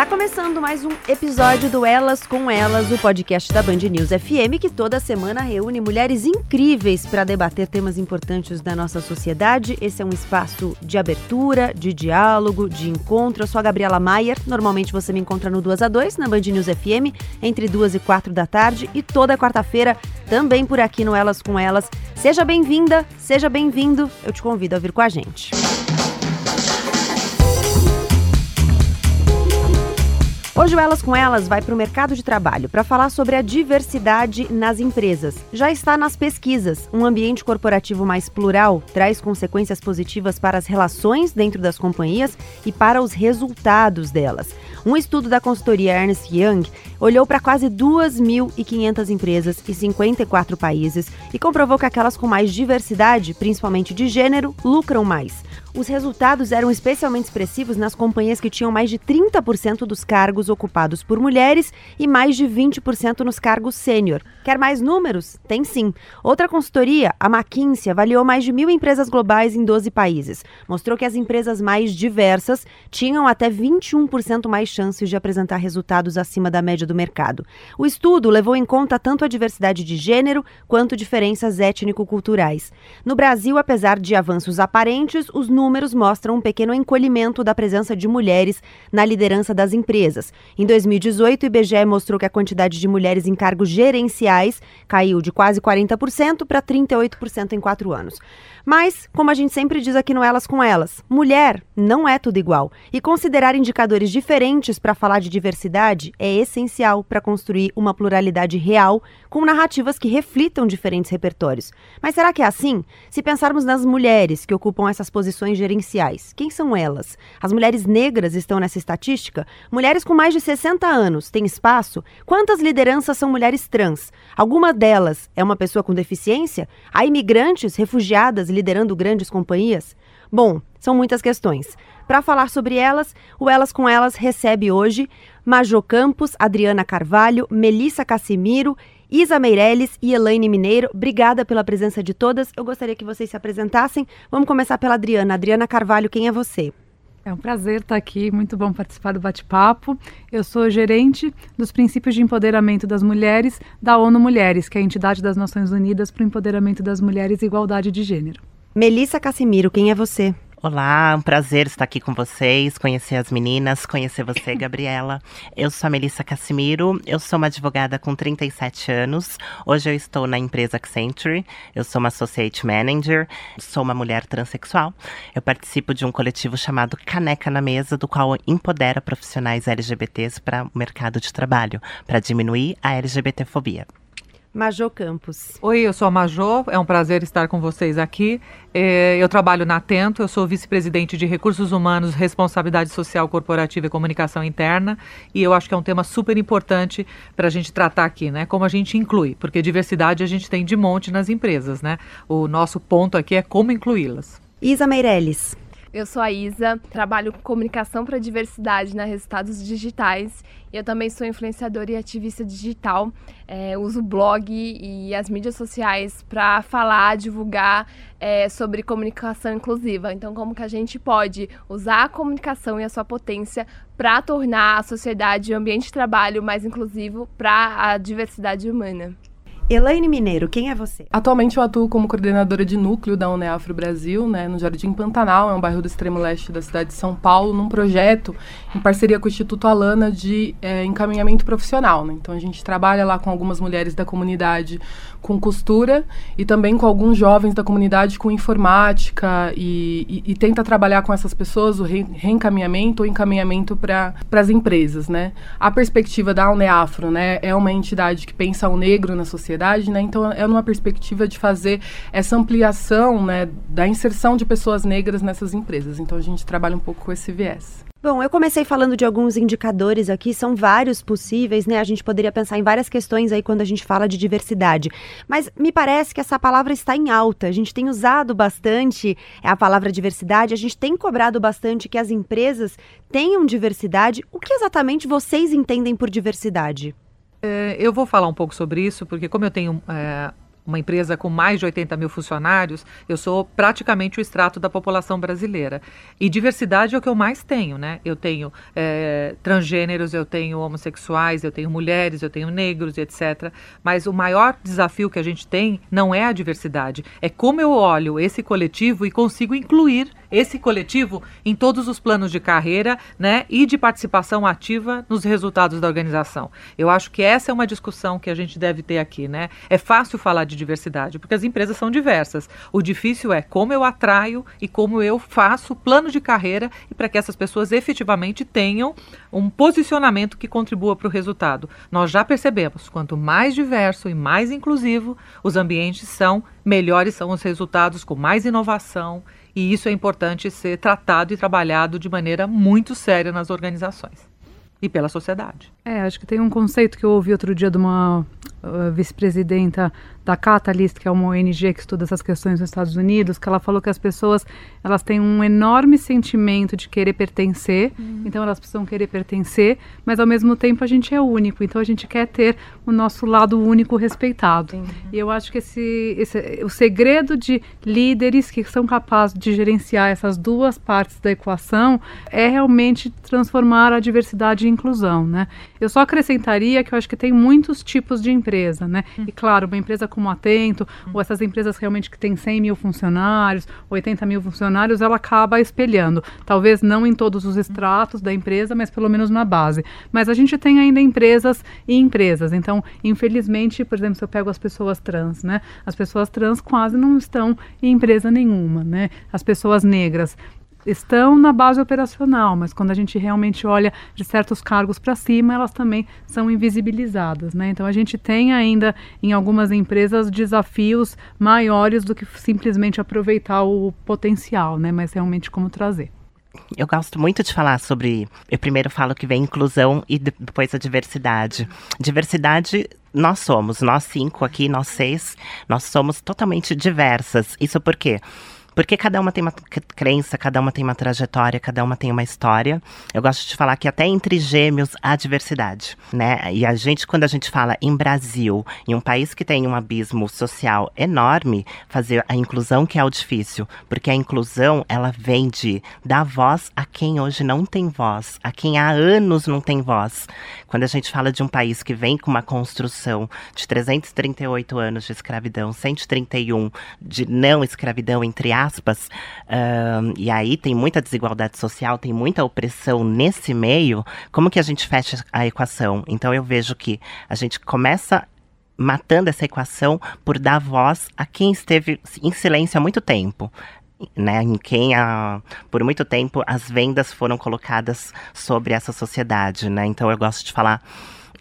Tá começando mais um episódio do Elas com Elas, o podcast da Band News FM, que toda semana reúne mulheres incríveis para debater temas importantes da nossa sociedade. Esse é um espaço de abertura, de diálogo, de encontro. Eu sou a Gabriela Maier. Normalmente você me encontra no 2 a 2 na Band News FM, entre 2 e 4 da tarde, e toda quarta-feira também por aqui no Elas com Elas. Seja bem-vinda, seja bem-vindo. Eu te convido a vir com a gente. Hoje o Elas com Elas vai para o mercado de trabalho para falar sobre a diversidade nas empresas. Já está nas pesquisas. Um ambiente corporativo mais plural traz consequências positivas para as relações dentro das companhias e para os resultados delas. Um estudo da consultoria Ernst Young olhou para quase 2.500 empresas e 54 países e comprovou que aquelas com mais diversidade, principalmente de gênero, lucram mais. Os resultados eram especialmente expressivos nas companhias que tinham mais de 30% dos cargos ocupados por mulheres e mais de 20% nos cargos sênior. Quer mais números? Tem sim. Outra consultoria, a McKinsey, avaliou mais de mil empresas globais em 12 países. Mostrou que as empresas mais diversas tinham até 21% mais chances de apresentar resultados acima da média do mercado. O estudo levou em conta tanto a diversidade de gênero quanto diferenças étnico-culturais. No Brasil, apesar de avanços aparentes, os números mostram um pequeno encolhimento da presença de mulheres na liderança das empresas. Em 2018, o IBGE mostrou que a quantidade de mulheres em cargos gerenciais caiu de quase 40% para 38% em quatro anos. Mas, como a gente sempre diz aqui no Elas com Elas, mulher não é tudo igual. E considerar indicadores diferentes para falar de diversidade é essencial para construir uma pluralidade real com narrativas que reflitam diferentes repertórios. Mas será que é assim? Se pensarmos nas mulheres que ocupam essas posições gerenciais, quem são elas? As mulheres negras estão nessa estatística? Mulheres com mais de 60 anos têm espaço? Quantas lideranças são mulheres trans? Alguma delas é uma pessoa com deficiência? Há imigrantes, refugiadas liderando grandes companhias? Bom, são muitas questões. Para falar sobre elas, o Elas com Elas recebe hoje Majô Campos, Adriana Carvalho, Melissa Cassimiro, Isa Meirelles e Elaine Mineiro. Obrigada pela presença de todas. Eu gostaria que vocês se apresentassem. Vamos começar pela Adriana. Adriana Carvalho, quem é você? É um prazer estar aqui, muito bom participar do bate-papo. Eu sou gerente dos princípios de empoderamento das mulheres da ONU Mulheres, que é a entidade das Nações Unidas para o empoderamento das mulheres e igualdade de gênero. Melissa Cassimiro, quem é você? Olá, um prazer estar aqui com vocês, conhecer as meninas, conhecer você, Gabriela. Eu sou a Melissa Cassimiro, eu sou uma advogada com 37 anos. Hoje eu estou na empresa Accenture, eu sou uma Associate Manager, sou uma mulher transexual. Eu participo de um coletivo chamado Caneca na Mesa, do qual empodera profissionais LGBTs para o mercado de trabalho, para diminuir a LGBTfobia. Majô Campos. Oi, eu sou a Majô, é um prazer estar com vocês aqui. É, eu trabalho na Atento, eu sou vice-presidente de Recursos Humanos, Responsabilidade Social Corporativa e Comunicação Interna, e eu acho que é um tema super importante para a gente tratar aqui, né? Como a gente inclui, porque diversidade a gente tem de monte nas empresas, né? O nosso ponto aqui é como incluí-las. Isa Meirelles. Eu sou a Isa, trabalho com comunicação para diversidade na Resultados Digitais. E eu também sou influenciadora e ativista digital. É, uso blog e as mídias sociais para falar, divulgar é, sobre comunicação inclusiva. Então, como que a gente pode usar a comunicação e a sua potência para tornar a sociedade e o ambiente de trabalho mais inclusivo para a diversidade humana. Elaine Mineiro, quem é você? Atualmente eu atuo como coordenadora de núcleo da Uneafro Brasil, né, no Jardim Pantanal, é um bairro do extremo leste da cidade de São Paulo, num projeto em parceria com o Instituto Alana de é, encaminhamento profissional. Né? Então a gente trabalha lá com algumas mulheres da comunidade com costura e também com alguns jovens da comunidade com informática e, e, e tenta trabalhar com essas pessoas o re, reencaminhamento ou encaminhamento para as empresas. Né? A perspectiva da Uneafro né, é uma entidade que pensa o negro na sociedade né? Então é numa perspectiva de fazer essa ampliação, né, da inserção de pessoas negras nessas empresas. Então a gente trabalha um pouco com esse viés. Bom, eu comecei falando de alguns indicadores aqui, são vários possíveis, né? A gente poderia pensar em várias questões aí quando a gente fala de diversidade. Mas me parece que essa palavra está em alta. A gente tem usado bastante a palavra diversidade, a gente tem cobrado bastante que as empresas tenham diversidade. O que exatamente vocês entendem por diversidade? É, eu vou falar um pouco sobre isso, porque como eu tenho é, uma empresa com mais de 80 mil funcionários, eu sou praticamente o extrato da população brasileira. E diversidade é o que eu mais tenho, né? Eu tenho é, transgêneros, eu tenho homossexuais, eu tenho mulheres, eu tenho negros, etc. Mas o maior desafio que a gente tem não é a diversidade, é como eu olho esse coletivo e consigo incluir esse coletivo em todos os planos de carreira, né, e de participação ativa nos resultados da organização. Eu acho que essa é uma discussão que a gente deve ter aqui, né? É fácil falar de diversidade porque as empresas são diversas. O difícil é como eu atraio e como eu faço plano de carreira e para que essas pessoas efetivamente tenham um posicionamento que contribua para o resultado. Nós já percebemos, quanto mais diverso e mais inclusivo os ambientes são, melhores são os resultados com mais inovação e isso é importante ser tratado e trabalhado de maneira muito séria nas organizações e pela sociedade. É, acho que tem um conceito que eu ouvi outro dia de uma uh, vice-presidenta da Catalyst, que é uma ONG que estuda essas questões nos Estados Unidos, que ela falou que as pessoas elas têm um enorme sentimento de querer pertencer, uhum. então elas precisam querer pertencer, mas ao mesmo tempo a gente é único, então a gente quer ter o nosso lado único respeitado. Uhum. E eu acho que esse, esse, o segredo de líderes que são capazes de gerenciar essas duas partes da equação é realmente transformar a diversidade em inclusão, né? Eu só acrescentaria que eu acho que tem muitos tipos de empresa, né? Uhum. E claro, uma empresa como Atento, uhum. ou essas empresas realmente que têm 100 mil funcionários, 80 mil funcionários, ela acaba espelhando. Talvez não em todos os estratos da empresa, mas pelo menos na base. Mas a gente tem ainda empresas e empresas. Então, infelizmente, por exemplo, se eu pego as pessoas trans, né? As pessoas trans quase não estão em empresa nenhuma, né? As pessoas negras estão na base operacional, mas quando a gente realmente olha de certos cargos para cima, elas também são invisibilizadas. Né? Então a gente tem ainda em algumas empresas desafios maiores do que simplesmente aproveitar o potencial, né? mas realmente como trazer. Eu gosto muito de falar sobre. Eu primeiro falo que vem inclusão e depois a diversidade. Diversidade nós somos, nós cinco aqui, nós seis, nós somos totalmente diversas. Isso por quê? Porque cada uma tem uma crença, cada uma tem uma trajetória, cada uma tem uma história. Eu gosto de falar que até entre gêmeos há diversidade, né? E a gente, quando a gente fala em Brasil, em um país que tem um abismo social enorme, fazer a inclusão que é o difícil. Porque a inclusão, ela vem de dar voz a quem hoje não tem voz, a quem há anos não tem voz. Quando a gente fala de um país que vem com uma construção de 338 anos de escravidão, 131 de não escravidão, entre aspas, uh, e aí tem muita desigualdade social, tem muita opressão nesse meio, como que a gente fecha a equação? Então eu vejo que a gente começa matando essa equação por dar voz a quem esteve em silêncio há muito tempo. Né, em quem a, por muito tempo as vendas foram colocadas sobre essa sociedade, né? Então eu gosto de falar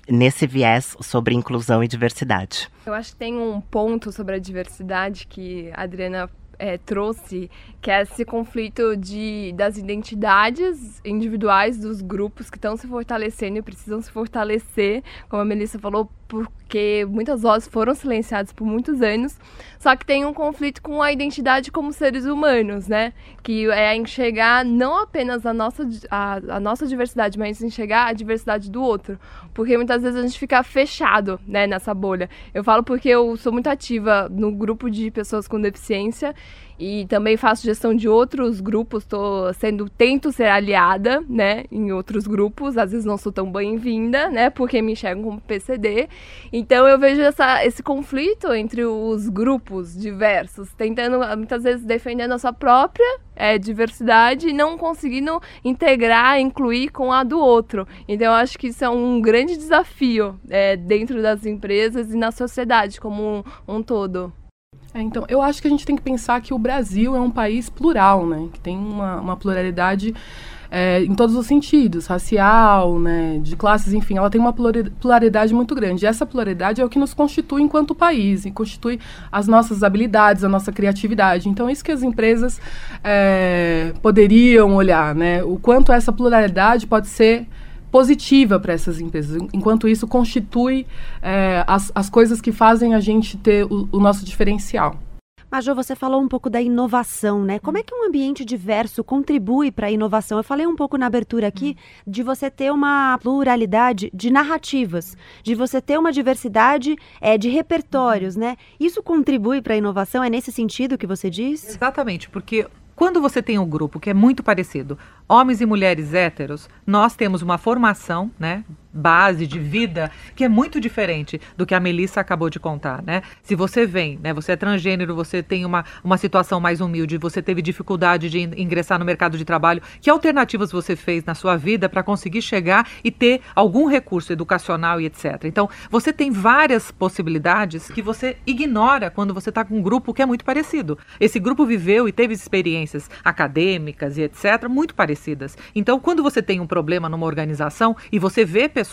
nesse viés sobre inclusão e diversidade. Eu acho que tem um ponto sobre a diversidade que a Adriana é, trouxe, que é esse conflito de, das identidades individuais dos grupos que estão se fortalecendo e precisam se fortalecer, como a Melissa falou, porque muitas vozes foram silenciadas por muitos anos, só que tem um conflito com a identidade como seres humanos, né? Que é enxergar não apenas a nossa, a, a nossa diversidade, mas enxergar a diversidade do outro. Porque muitas vezes a gente fica fechado né, nessa bolha. Eu falo porque eu sou muito ativa no grupo de pessoas com deficiência e também faço gestão de outros grupos, tô sendo tento ser aliada, né, em outros grupos, às vezes não sou tão bem-vinda, né, porque me enxergam como PCD. Então eu vejo essa, esse conflito entre os grupos diversos, tentando muitas vezes defendendo a sua própria é, diversidade e não conseguindo integrar, incluir com a do outro. Então eu acho que isso é um grande desafio é, dentro das empresas e na sociedade como um, um todo. É, então, eu acho que a gente tem que pensar que o Brasil é um país plural, né? Que tem uma, uma pluralidade é, em todos os sentidos, racial, né, de classes, enfim, ela tem uma pluralidade muito grande. E essa pluralidade é o que nos constitui enquanto país, e constitui as nossas habilidades, a nossa criatividade. Então, é isso que as empresas é, poderiam olhar, né? O quanto essa pluralidade pode ser positiva para essas empresas. Enquanto isso, constitui é, as, as coisas que fazem a gente ter o, o nosso diferencial. Majô, você falou um pouco da inovação, né? Como é que um ambiente diverso contribui para a inovação? Eu falei um pouco na abertura aqui de você ter uma pluralidade de narrativas, de você ter uma diversidade é, de repertórios, né? Isso contribui para a inovação? É nesse sentido que você diz? Exatamente, porque quando você tem um grupo que é muito parecido, homens e mulheres héteros, nós temos uma formação, né, base de vida que é muito diferente do que a Melissa acabou de contar, né? Se você vem, né, você é transgênero, você tem uma, uma situação mais humilde, você teve dificuldade de ingressar no mercado de trabalho, que alternativas você fez na sua vida para conseguir chegar e ter algum recurso educacional e etc. Então, você tem várias possibilidades que você ignora quando você está com um grupo que é muito parecido. Esse grupo viveu e teve experiências acadêmicas e etc. muito parecidas. Então, quando você tem um problema numa organização e você vê pessoas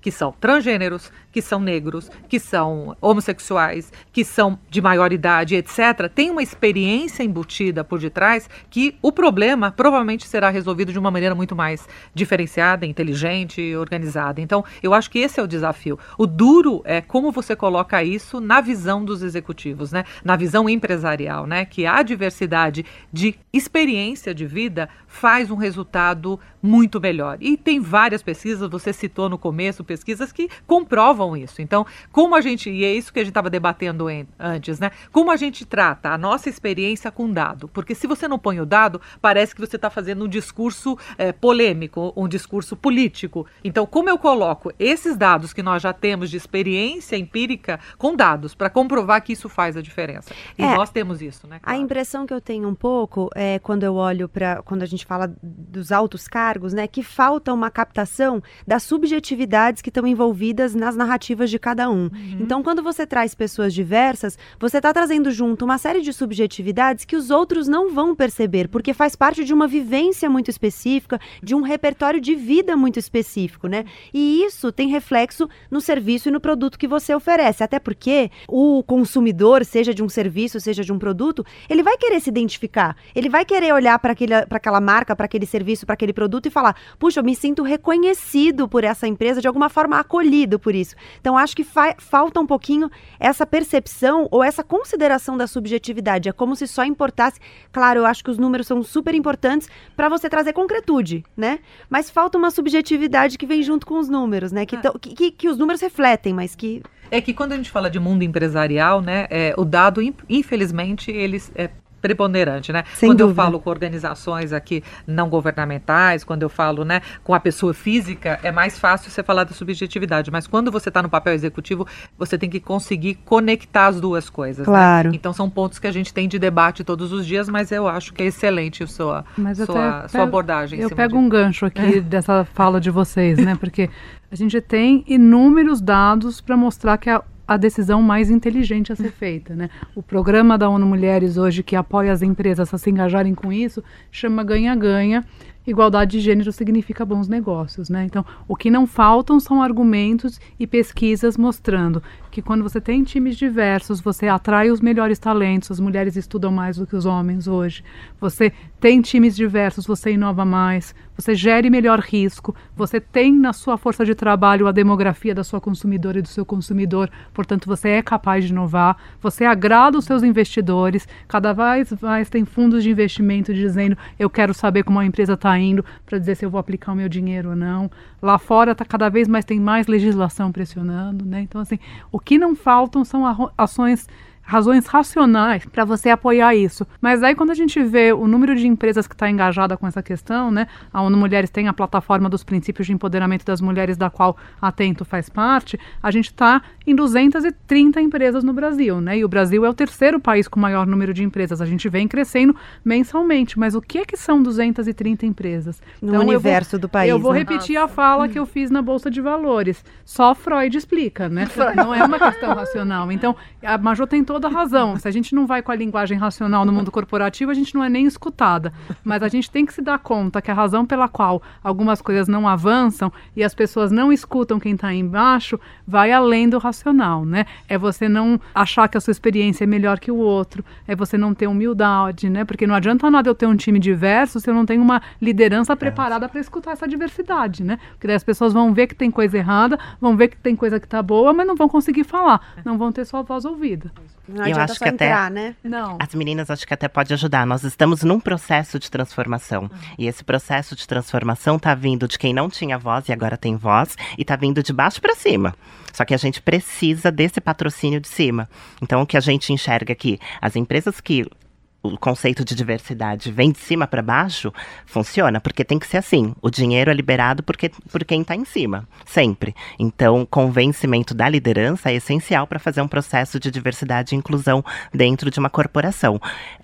que são transgêneros, que são negros, que são homossexuais, que são de maior idade, etc., tem uma experiência embutida por detrás que o problema provavelmente será resolvido de uma maneira muito mais diferenciada, inteligente e organizada. Então, eu acho que esse é o desafio. O duro é como você coloca isso na visão dos executivos, né? na visão empresarial, né? que a diversidade de experiência de vida faz um resultado muito melhor. E tem várias pesquisas, você citou citou no começo, pesquisas que comprovam isso. Então, como a gente, e é isso que a gente estava debatendo em, antes, né? Como a gente trata a nossa experiência com dado? Porque se você não põe o dado, parece que você está fazendo um discurso é, polêmico, um discurso político. Então, como eu coloco esses dados que nós já temos de experiência empírica com dados para comprovar que isso faz a diferença? E é, nós temos isso, né? Claro. A impressão que eu tenho um pouco é quando eu olho para quando a gente fala dos altos cargos, né, que falta uma captação da subjetividade subjetividades que estão envolvidas nas narrativas de cada um. Uhum. Então, quando você traz pessoas diversas, você está trazendo junto uma série de subjetividades que os outros não vão perceber, porque faz parte de uma vivência muito específica, de um repertório de vida muito específico, né? E isso tem reflexo no serviço e no produto que você oferece. Até porque o consumidor, seja de um serviço, seja de um produto, ele vai querer se identificar. Ele vai querer olhar para aquela marca, para aquele serviço, para aquele produto e falar: puxa, eu me sinto reconhecido por essa essa empresa de alguma forma acolhido por isso. Então acho que fa falta um pouquinho essa percepção ou essa consideração da subjetividade. É como se só importasse. Claro, eu acho que os números são super importantes para você trazer concretude, né? Mas falta uma subjetividade que vem junto com os números, né? Que, ah. que, que, que os números refletem, mas que é que quando a gente fala de mundo empresarial, né, é, o dado, infelizmente, eles é, preponderante, né? Sem quando dúvida. eu falo com organizações aqui não governamentais, quando eu falo, né, com a pessoa física, é mais fácil você falar da subjetividade, mas quando você está no papel executivo, você tem que conseguir conectar as duas coisas, né? claro. Né? Então são pontos que a gente tem de debate todos os dias, mas eu acho que é excelente a sua, mas sua, sua abordagem. Eu pego um gancho aqui dessa fala de vocês, né? Porque a gente tem inúmeros dados para mostrar que a a decisão mais inteligente a ser feita. Né? O programa da ONU Mulheres hoje, que apoia as empresas a se engajarem com isso, chama Ganha-Ganha. Igualdade de gênero significa bons negócios, né? Então, o que não faltam são argumentos e pesquisas mostrando que quando você tem times diversos, você atrai os melhores talentos, as mulheres estudam mais do que os homens hoje. Você tem times diversos, você inova mais, você gere melhor risco, você tem na sua força de trabalho a demografia da sua consumidora e do seu consumidor, portanto você é capaz de inovar, você agrada os seus investidores, cada vez mais tem fundos de investimento dizendo eu quero saber como a empresa está indo para dizer se eu vou aplicar o meu dinheiro ou não. Lá fora tá cada vez mais tem mais legislação pressionando, né? Então assim, o que não faltam são ações razões racionais para você apoiar isso. Mas aí quando a gente vê o número de empresas que está engajada com essa questão, né? A ONU Mulheres tem a plataforma dos princípios de empoderamento das mulheres, da qual a Atento faz parte, a gente está em 230 empresas no Brasil, né? E o Brasil é o terceiro país com maior número de empresas. A gente vem crescendo mensalmente, mas o que é que são 230 empresas? No então, universo vou, do país. Eu vou né? repetir Nossa. a fala que eu fiz na Bolsa de Valores. Só Freud explica, né? Não é uma questão racional. Então, a Major tem toda a razão. Se a gente não vai com a linguagem racional no mundo corporativo, a gente não é nem escutada. Mas a gente tem que se dar conta que a razão pela qual algumas coisas não avançam e as pessoas não escutam quem está embaixo vai além do racional, né? É você não achar que a sua experiência é melhor que o outro, é você não ter humildade, né? Porque não adianta nada eu ter um time diverso se eu não tenho uma liderança preparada para escutar essa diversidade, né? Porque daí as pessoas vão ver que tem coisa errada, vão ver que tem coisa que está boa, mas não vão conseguir falar, não vão ter sua voz ouvida. Não eu acho que entrar, até né? Não. As meninas acho que até pode ajudar. Nós estamos num processo de transformação. Uhum. E esse processo de transformação tá vindo de quem não tinha voz e agora tem voz e tá vindo de baixo para cima. Só que a gente precisa desse patrocínio de cima. Então o que a gente enxerga aqui, as empresas que o conceito de diversidade vem de cima para baixo, funciona, porque tem que ser assim. O dinheiro é liberado porque, por quem está em cima, sempre. Então, convencimento da liderança é essencial para fazer um processo de diversidade e inclusão dentro de uma corporação.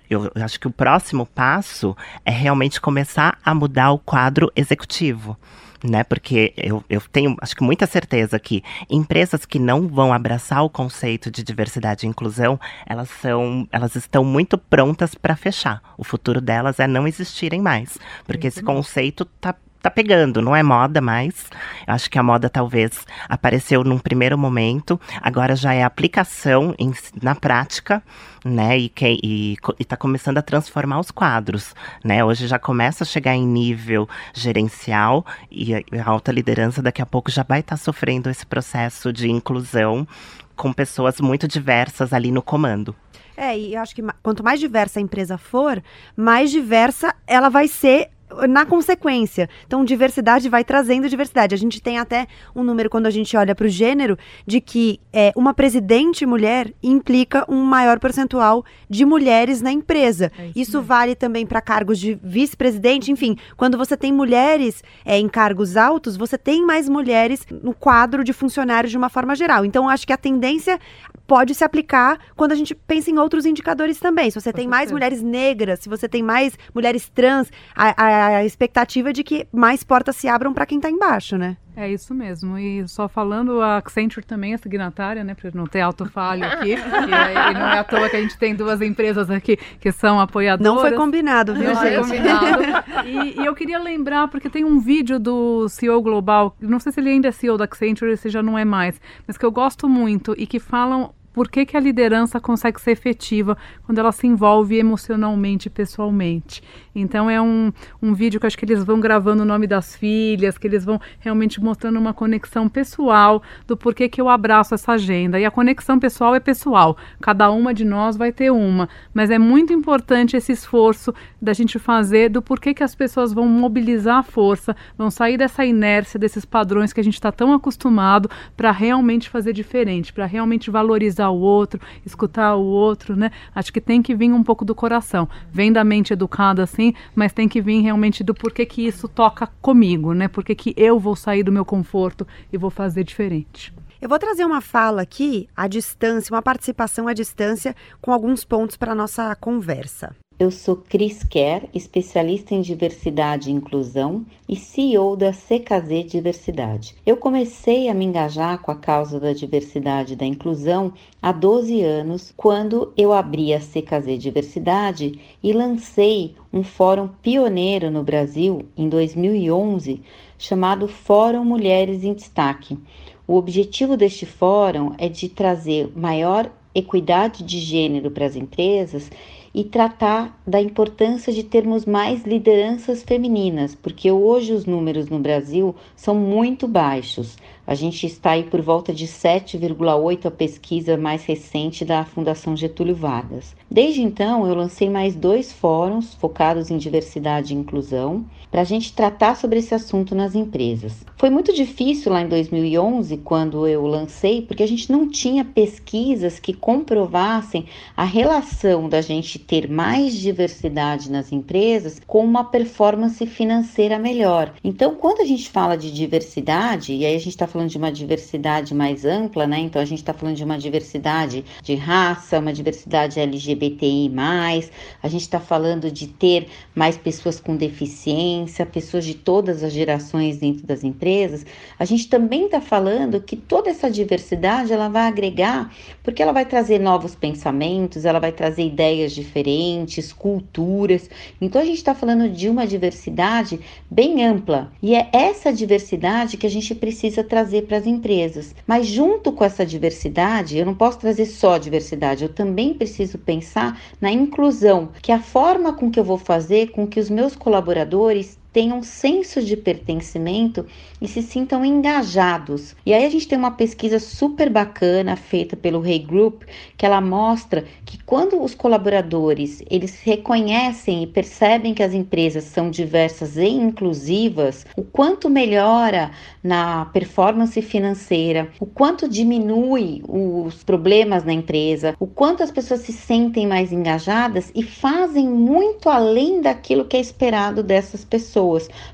Eu acho que o próximo passo é realmente começar a mudar o quadro executivo né? Porque eu, eu tenho, acho que muita certeza que empresas que não vão abraçar o conceito de diversidade e inclusão, elas são, elas estão muito prontas para fechar. O futuro delas é não existirem mais, porque esse conceito tá tá pegando, não é moda mais. Eu acho que a moda talvez apareceu num primeiro momento, agora já é aplicação em, na prática, né? E, que, e, e tá começando a transformar os quadros, né? Hoje já começa a chegar em nível gerencial e a, a alta liderança daqui a pouco já vai estar tá sofrendo esse processo de inclusão com pessoas muito diversas ali no comando. É, e eu acho que quanto mais diversa a empresa for, mais diversa ela vai ser na consequência. Então, diversidade vai trazendo diversidade. A gente tem até um número, quando a gente olha para o gênero, de que é, uma presidente mulher implica um maior percentual de mulheres na empresa. É isso, isso vale também para cargos de vice-presidente. Enfim, quando você tem mulheres é, em cargos altos, você tem mais mulheres no quadro de funcionários de uma forma geral. Então, acho que a tendência pode se aplicar quando a gente pensa em outros indicadores também. Se você Com tem certeza. mais mulheres negras, se você tem mais mulheres trans, a, a a expectativa de que mais portas se abram para quem está embaixo, né? É isso mesmo. E só falando, a Accenture também é signatária, né? Para não ter autofalho aqui. e, e, não é à toa que a gente tem duas empresas aqui que são apoiadoras. Não foi combinado, viu, não gente? Foi combinado. e, e, eu queria lembrar, porque tem um vídeo do CEO Global, não sei se ele ainda é CEO da Accenture ou se já não é mais, mas que eu gosto muito e que falam por que, que a liderança consegue ser efetiva quando ela se envolve emocionalmente, pessoalmente. Então é um, um vídeo que acho que eles vão gravando o nome das filhas, que eles vão realmente mostrando uma conexão pessoal do porquê que eu abraço essa agenda. E a conexão pessoal é pessoal, cada uma de nós vai ter uma, mas é muito importante esse esforço da gente fazer do porquê que as pessoas vão mobilizar a força, vão sair dessa inércia, desses padrões que a gente está tão acostumado para realmente fazer diferente, para realmente valorizar o outro, escutar o outro, né? Acho que tem que vir um pouco do coração. Vem da mente educada, assim, mas tem que vir realmente do porquê que isso toca comigo, né? Porquê que eu vou sair do meu conforto e vou fazer diferente. Eu vou trazer uma fala aqui à distância, uma participação à distância, com alguns pontos para a nossa conversa. Eu sou Cris Kerr, especialista em diversidade e inclusão e CEO da CKZ Diversidade. Eu comecei a me engajar com a causa da diversidade e da inclusão há 12 anos, quando eu abri a CKZ Diversidade e lancei um fórum pioneiro no Brasil em 2011, chamado Fórum Mulheres em Destaque. O objetivo deste fórum é de trazer maior equidade de gênero para as empresas e tratar da importância de termos mais lideranças femininas, porque hoje os números no Brasil são muito baixos. A gente está aí por volta de 7,8 a pesquisa mais recente da Fundação Getúlio Vargas. Desde então, eu lancei mais dois fóruns focados em diversidade e inclusão para a gente tratar sobre esse assunto nas empresas. Foi muito difícil lá em 2011, quando eu lancei, porque a gente não tinha pesquisas que comprovassem a relação da gente ter mais diversidade nas empresas com uma performance financeira melhor. Então, quando a gente fala de diversidade, e aí a gente está falando de uma diversidade mais ampla, né? Então, a gente está falando de uma diversidade de raça, uma diversidade LGBTI, a gente está falando de ter mais pessoas com deficiência pessoas de todas as gerações dentro das empresas, a gente também está falando que toda essa diversidade ela vai agregar, porque ela vai trazer novos pensamentos, ela vai trazer ideias diferentes, culturas. Então a gente está falando de uma diversidade bem ampla e é essa diversidade que a gente precisa trazer para as empresas. Mas junto com essa diversidade, eu não posso trazer só diversidade, eu também preciso pensar na inclusão, que é a forma com que eu vou fazer com que os meus colaboradores tenham senso de pertencimento e se sintam engajados. E aí a gente tem uma pesquisa super bacana feita pelo Hey Group, que ela mostra que quando os colaboradores, eles reconhecem e percebem que as empresas são diversas e inclusivas, o quanto melhora na performance financeira, o quanto diminui os problemas na empresa, o quanto as pessoas se sentem mais engajadas e fazem muito além daquilo que é esperado dessas pessoas,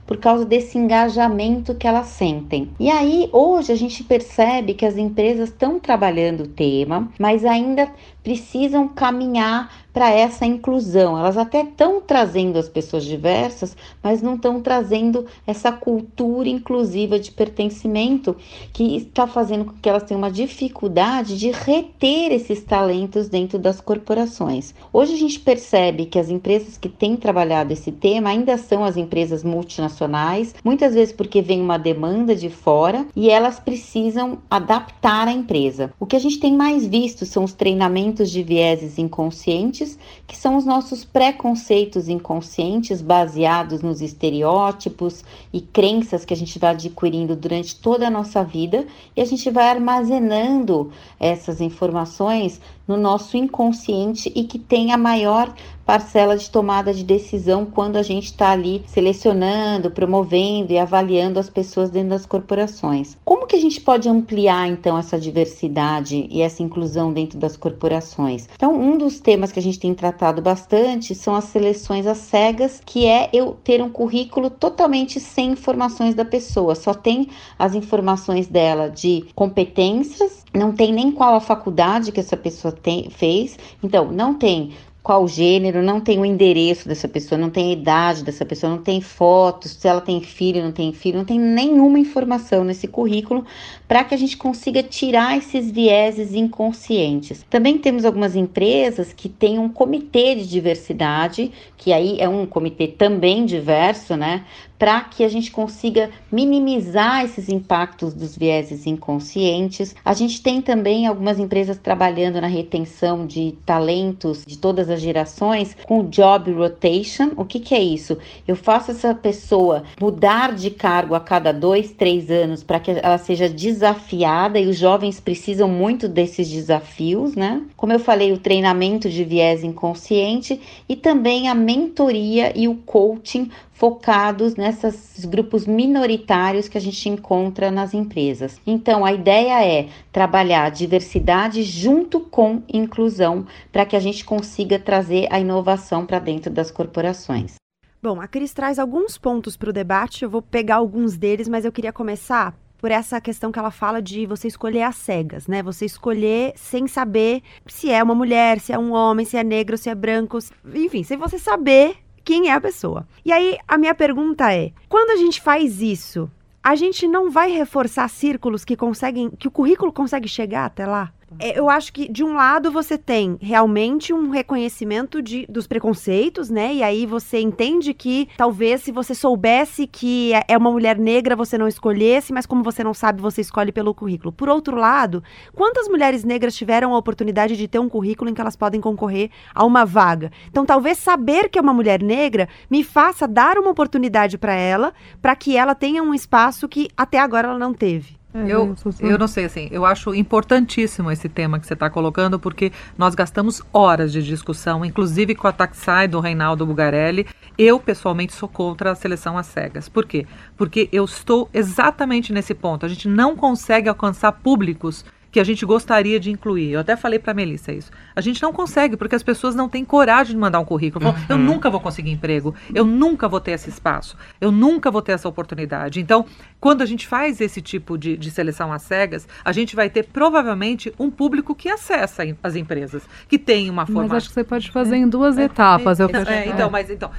por causa desse engajamento que elas sentem. E aí, hoje a gente percebe que as empresas estão trabalhando o tema, mas ainda precisam caminhar para essa inclusão. Elas até estão trazendo as pessoas diversas, mas não estão trazendo essa cultura inclusiva de pertencimento que está fazendo com que elas tenham uma dificuldade de reter esses talentos dentro das corporações. Hoje a gente percebe que as empresas que têm trabalhado esse tema ainda são as empresas multinacionais, muitas vezes porque vem uma demanda de fora e elas precisam adaptar a empresa. O que a gente tem mais visto são os treinamentos de vieses inconscientes inconscientes, que são os nossos preconceitos inconscientes baseados nos estereótipos e crenças que a gente vai adquirindo durante toda a nossa vida e a gente vai armazenando essas informações no nosso inconsciente e que tem a maior parcela de tomada de decisão quando a gente está ali selecionando, promovendo e avaliando as pessoas dentro das corporações. Como que a gente pode ampliar então essa diversidade e essa inclusão dentro das corporações? Então, um dos temas que a gente tem tratado bastante são as seleções às cegas, que é eu ter um currículo totalmente sem informações da pessoa, só tem as informações dela de competências, não tem nem qual a faculdade que essa pessoa tem, fez, então não tem qual gênero, não tem o endereço dessa pessoa, não tem a idade dessa pessoa, não tem fotos, se ela tem filho, não tem filho, não tem nenhuma informação nesse currículo para que a gente consiga tirar esses vieses inconscientes. Também temos algumas empresas que têm um comitê de diversidade, que aí é um comitê também diverso, né, para que a gente consiga minimizar esses impactos dos vieses inconscientes. A gente tem também algumas empresas trabalhando na retenção de talentos de todas as gerações com job rotation. O que, que é isso? Eu faço essa pessoa mudar de cargo a cada dois, três anos para que ela seja desafiada e os jovens precisam muito desses desafios, né? Como eu falei, o treinamento de viés inconsciente e também a mentoria e o coaching focados nesses grupos minoritários que a gente encontra nas empresas. Então, a ideia é trabalhar diversidade junto com inclusão para que a gente consiga trazer a inovação para dentro das corporações. Bom, a Cris traz alguns pontos para o debate, eu vou pegar alguns deles, mas eu queria começar por essa questão que ela fala de você escolher as cegas, né? Você escolher sem saber se é uma mulher, se é um homem, se é negro, se é branco, enfim, sem você saber quem é a pessoa. E aí, a minha pergunta é: quando a gente faz isso, a gente não vai reforçar círculos que conseguem, que o currículo consegue chegar até lá? É, eu acho que, de um lado, você tem realmente um reconhecimento de, dos preconceitos, né? E aí você entende que talvez se você soubesse que é, é uma mulher negra, você não escolhesse, mas como você não sabe, você escolhe pelo currículo. Por outro lado, quantas mulheres negras tiveram a oportunidade de ter um currículo em que elas podem concorrer a uma vaga? Então, talvez saber que é uma mulher negra me faça dar uma oportunidade para ela, para que ela tenha um espaço que até agora ela não teve. É, eu, eu não sei, assim, eu acho importantíssimo esse tema que você está colocando, porque nós gastamos horas de discussão, inclusive com a Taxai do Reinaldo Bugarelli. Eu, pessoalmente, sou contra a seleção às cegas. Por quê? Porque eu estou exatamente nesse ponto. A gente não consegue alcançar públicos que a gente gostaria de incluir. Eu até falei para a Melissa isso. A gente não consegue, porque as pessoas não têm coragem de mandar um currículo. Falam, uhum. Eu nunca vou conseguir emprego, eu nunca vou ter esse espaço, eu nunca vou ter essa oportunidade. Então, quando a gente faz esse tipo de, de seleção às cegas, a gente vai ter provavelmente um público que acessa as empresas, que tem uma formação. Mas acho que você pode fazer é, em duas é, etapas. É, é, então, mas então,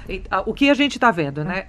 o que a gente está vendo, né?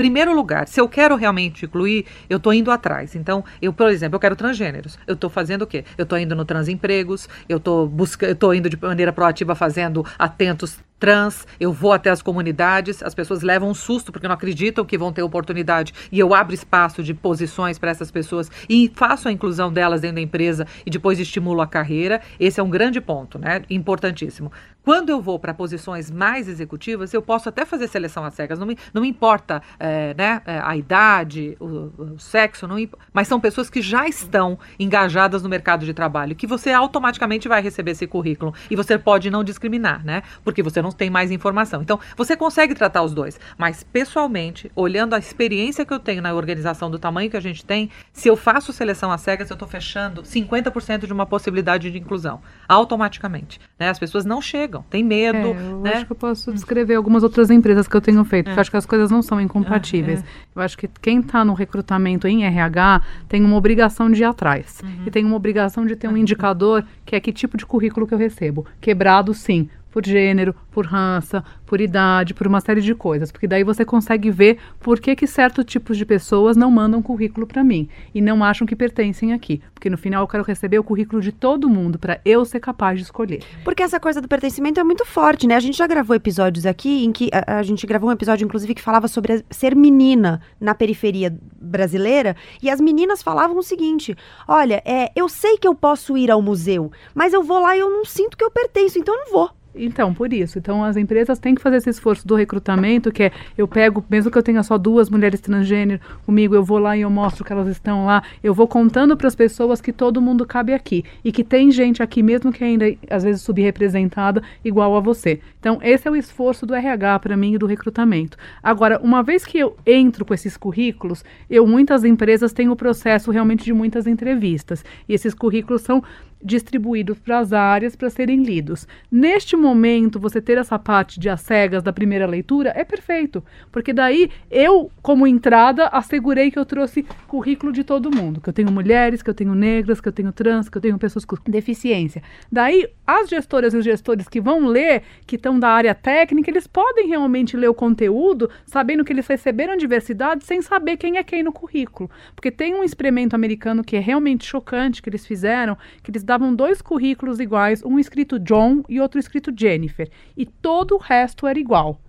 Primeiro lugar, se eu quero realmente incluir, eu estou indo atrás. Então, eu, por exemplo, eu quero transgêneros. Eu estou fazendo o quê? Eu estou indo no Transempregos, eu estou buscando, eu tô indo de maneira proativa fazendo atentos trans, eu vou até as comunidades, as pessoas levam um susto porque não acreditam que vão ter oportunidade e eu abro espaço de posições para essas pessoas e faço a inclusão delas dentro da empresa e depois estimulo a carreira. Esse é um grande ponto, né? Importantíssimo. Quando eu vou para posições mais executivas, eu posso até fazer seleção às cegas, não me, não me importa é, né, é, a idade, o, o sexo, não mas são pessoas que já estão engajadas no mercado de trabalho, que você automaticamente vai receber esse currículo e você pode não discriminar, né? Porque você não tem mais informação. Então, você consegue tratar os dois, mas pessoalmente, olhando a experiência que eu tenho na organização do tamanho que a gente tem, se eu faço seleção às cegas, eu estou fechando 50% de uma possibilidade de inclusão, automaticamente. Né? As pessoas não chegam chegam, tem medo. É, eu né? acho que eu posso descrever algumas outras empresas que eu tenho feito, é. porque eu acho que as coisas não são incompatíveis. É. Eu acho que quem está no recrutamento em RH tem uma obrigação de ir atrás. Uhum. E tem uma obrigação de ter um indicador que é que tipo de currículo que eu recebo. Quebrado, sim por gênero, por raça, por idade, por uma série de coisas, porque daí você consegue ver por que, que certos tipos de pessoas não mandam currículo para mim e não acham que pertencem aqui, porque no final eu quero receber o currículo de todo mundo para eu ser capaz de escolher. Porque essa coisa do pertencimento é muito forte, né? A gente já gravou episódios aqui em que a, a gente gravou um episódio inclusive que falava sobre ser menina na periferia brasileira e as meninas falavam o seguinte: olha, é, eu sei que eu posso ir ao museu, mas eu vou lá e eu não sinto que eu pertenço, então eu não vou. Então, por isso. Então, as empresas têm que fazer esse esforço do recrutamento, que é eu pego, mesmo que eu tenha só duas mulheres transgênero comigo, eu vou lá e eu mostro que elas estão lá, eu vou contando para as pessoas que todo mundo cabe aqui e que tem gente aqui, mesmo que ainda às vezes subrepresentada, igual a você. Então, esse é o esforço do RH para mim e do recrutamento. Agora, uma vez que eu entro com esses currículos, eu muitas empresas têm o processo realmente de muitas entrevistas e esses currículos são distribuídos para as áreas para serem lidos. Neste momento, você ter essa parte de as cegas da primeira leitura é perfeito, porque daí eu, como entrada, assegurei que eu trouxe currículo de todo mundo, que eu tenho mulheres, que eu tenho negras, que eu tenho trans, que eu tenho pessoas com deficiência. Daí, as gestoras e os gestores que vão ler, que estão da área técnica, eles podem realmente ler o conteúdo, sabendo que eles receberam diversidade, sem saber quem é quem no currículo. Porque tem um experimento americano que é realmente chocante que eles fizeram, que eles davam dois currículos iguais, um escrito John e outro escrito Jennifer, e todo o resto era igual.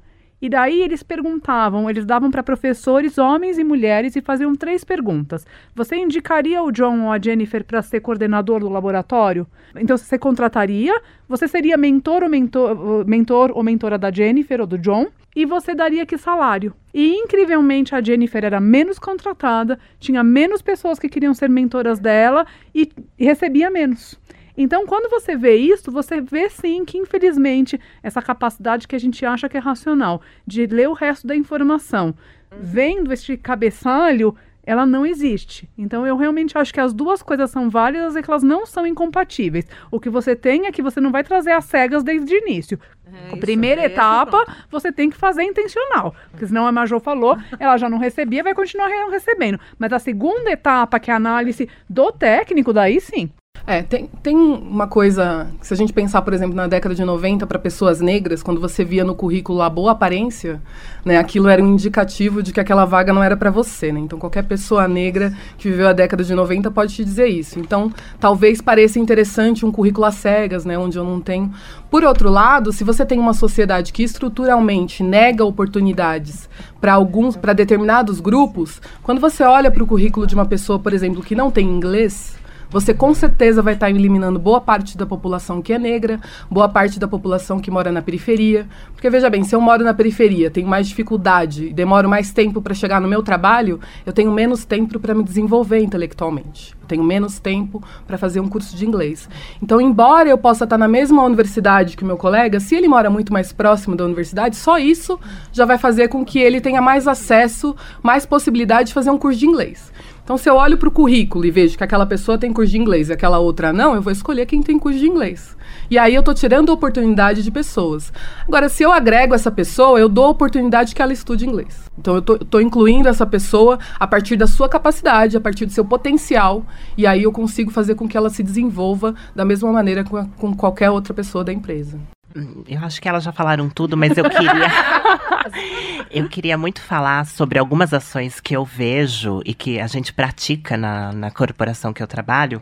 E daí eles perguntavam, eles davam para professores, homens e mulheres, e faziam três perguntas. Você indicaria o John ou a Jennifer para ser coordenador do laboratório? Então você contrataria? Você seria mentor ou mentor, mentor ou mentora da Jennifer ou do John? E você daria que salário? E incrivelmente a Jennifer era menos contratada, tinha menos pessoas que queriam ser mentoras dela e, recebia menos. Então, quando você vê isso, você vê sim que, infelizmente, essa capacidade que a gente acha que é racional, de ler o resto da informação, vendo este cabeçalho, ela não existe. Então, eu realmente acho que as duas coisas são válidas e que elas não são incompatíveis. O que você tem é que você não vai trazer as cegas desde o início. É, a primeira é etapa, você tem que fazer intencional. Porque senão a Major falou, ela já não recebia, vai continuar recebendo. Mas a segunda etapa, que é a análise do técnico, daí sim. É, tem, tem uma coisa, se a gente pensar, por exemplo, na década de 90 para pessoas negras, quando você via no currículo a boa aparência, né, aquilo era um indicativo de que aquela vaga não era para você, né? Então qualquer pessoa negra que viveu a década de 90 pode te dizer isso. Então, talvez pareça interessante um currículo às cegas, né, onde eu não tenho. Por outro lado, se você tem uma sociedade que estruturalmente nega oportunidades para alguns, para determinados grupos, quando você olha para o currículo de uma pessoa, por exemplo, que não tem inglês, você com certeza vai estar eliminando boa parte da população que é negra, boa parte da população que mora na periferia. Porque veja bem, se eu moro na periferia, tenho mais dificuldade, demoro mais tempo para chegar no meu trabalho, eu tenho menos tempo para me desenvolver intelectualmente. Eu tenho menos tempo para fazer um curso de inglês. Então, embora eu possa estar na mesma universidade que o meu colega, se ele mora muito mais próximo da universidade, só isso já vai fazer com que ele tenha mais acesso, mais possibilidade de fazer um curso de inglês. Então, se eu olho para o currículo e vejo que aquela pessoa tem curso de inglês e aquela outra não, eu vou escolher quem tem curso de inglês. E aí eu estou tirando a oportunidade de pessoas. Agora, se eu agrego essa pessoa, eu dou a oportunidade que ela estude inglês. Então, eu estou incluindo essa pessoa a partir da sua capacidade, a partir do seu potencial, e aí eu consigo fazer com que ela se desenvolva da mesma maneira com, com qualquer outra pessoa da empresa. Eu acho que elas já falaram tudo, mas eu queria. eu queria muito falar sobre algumas ações que eu vejo e que a gente pratica na, na corporação que eu trabalho.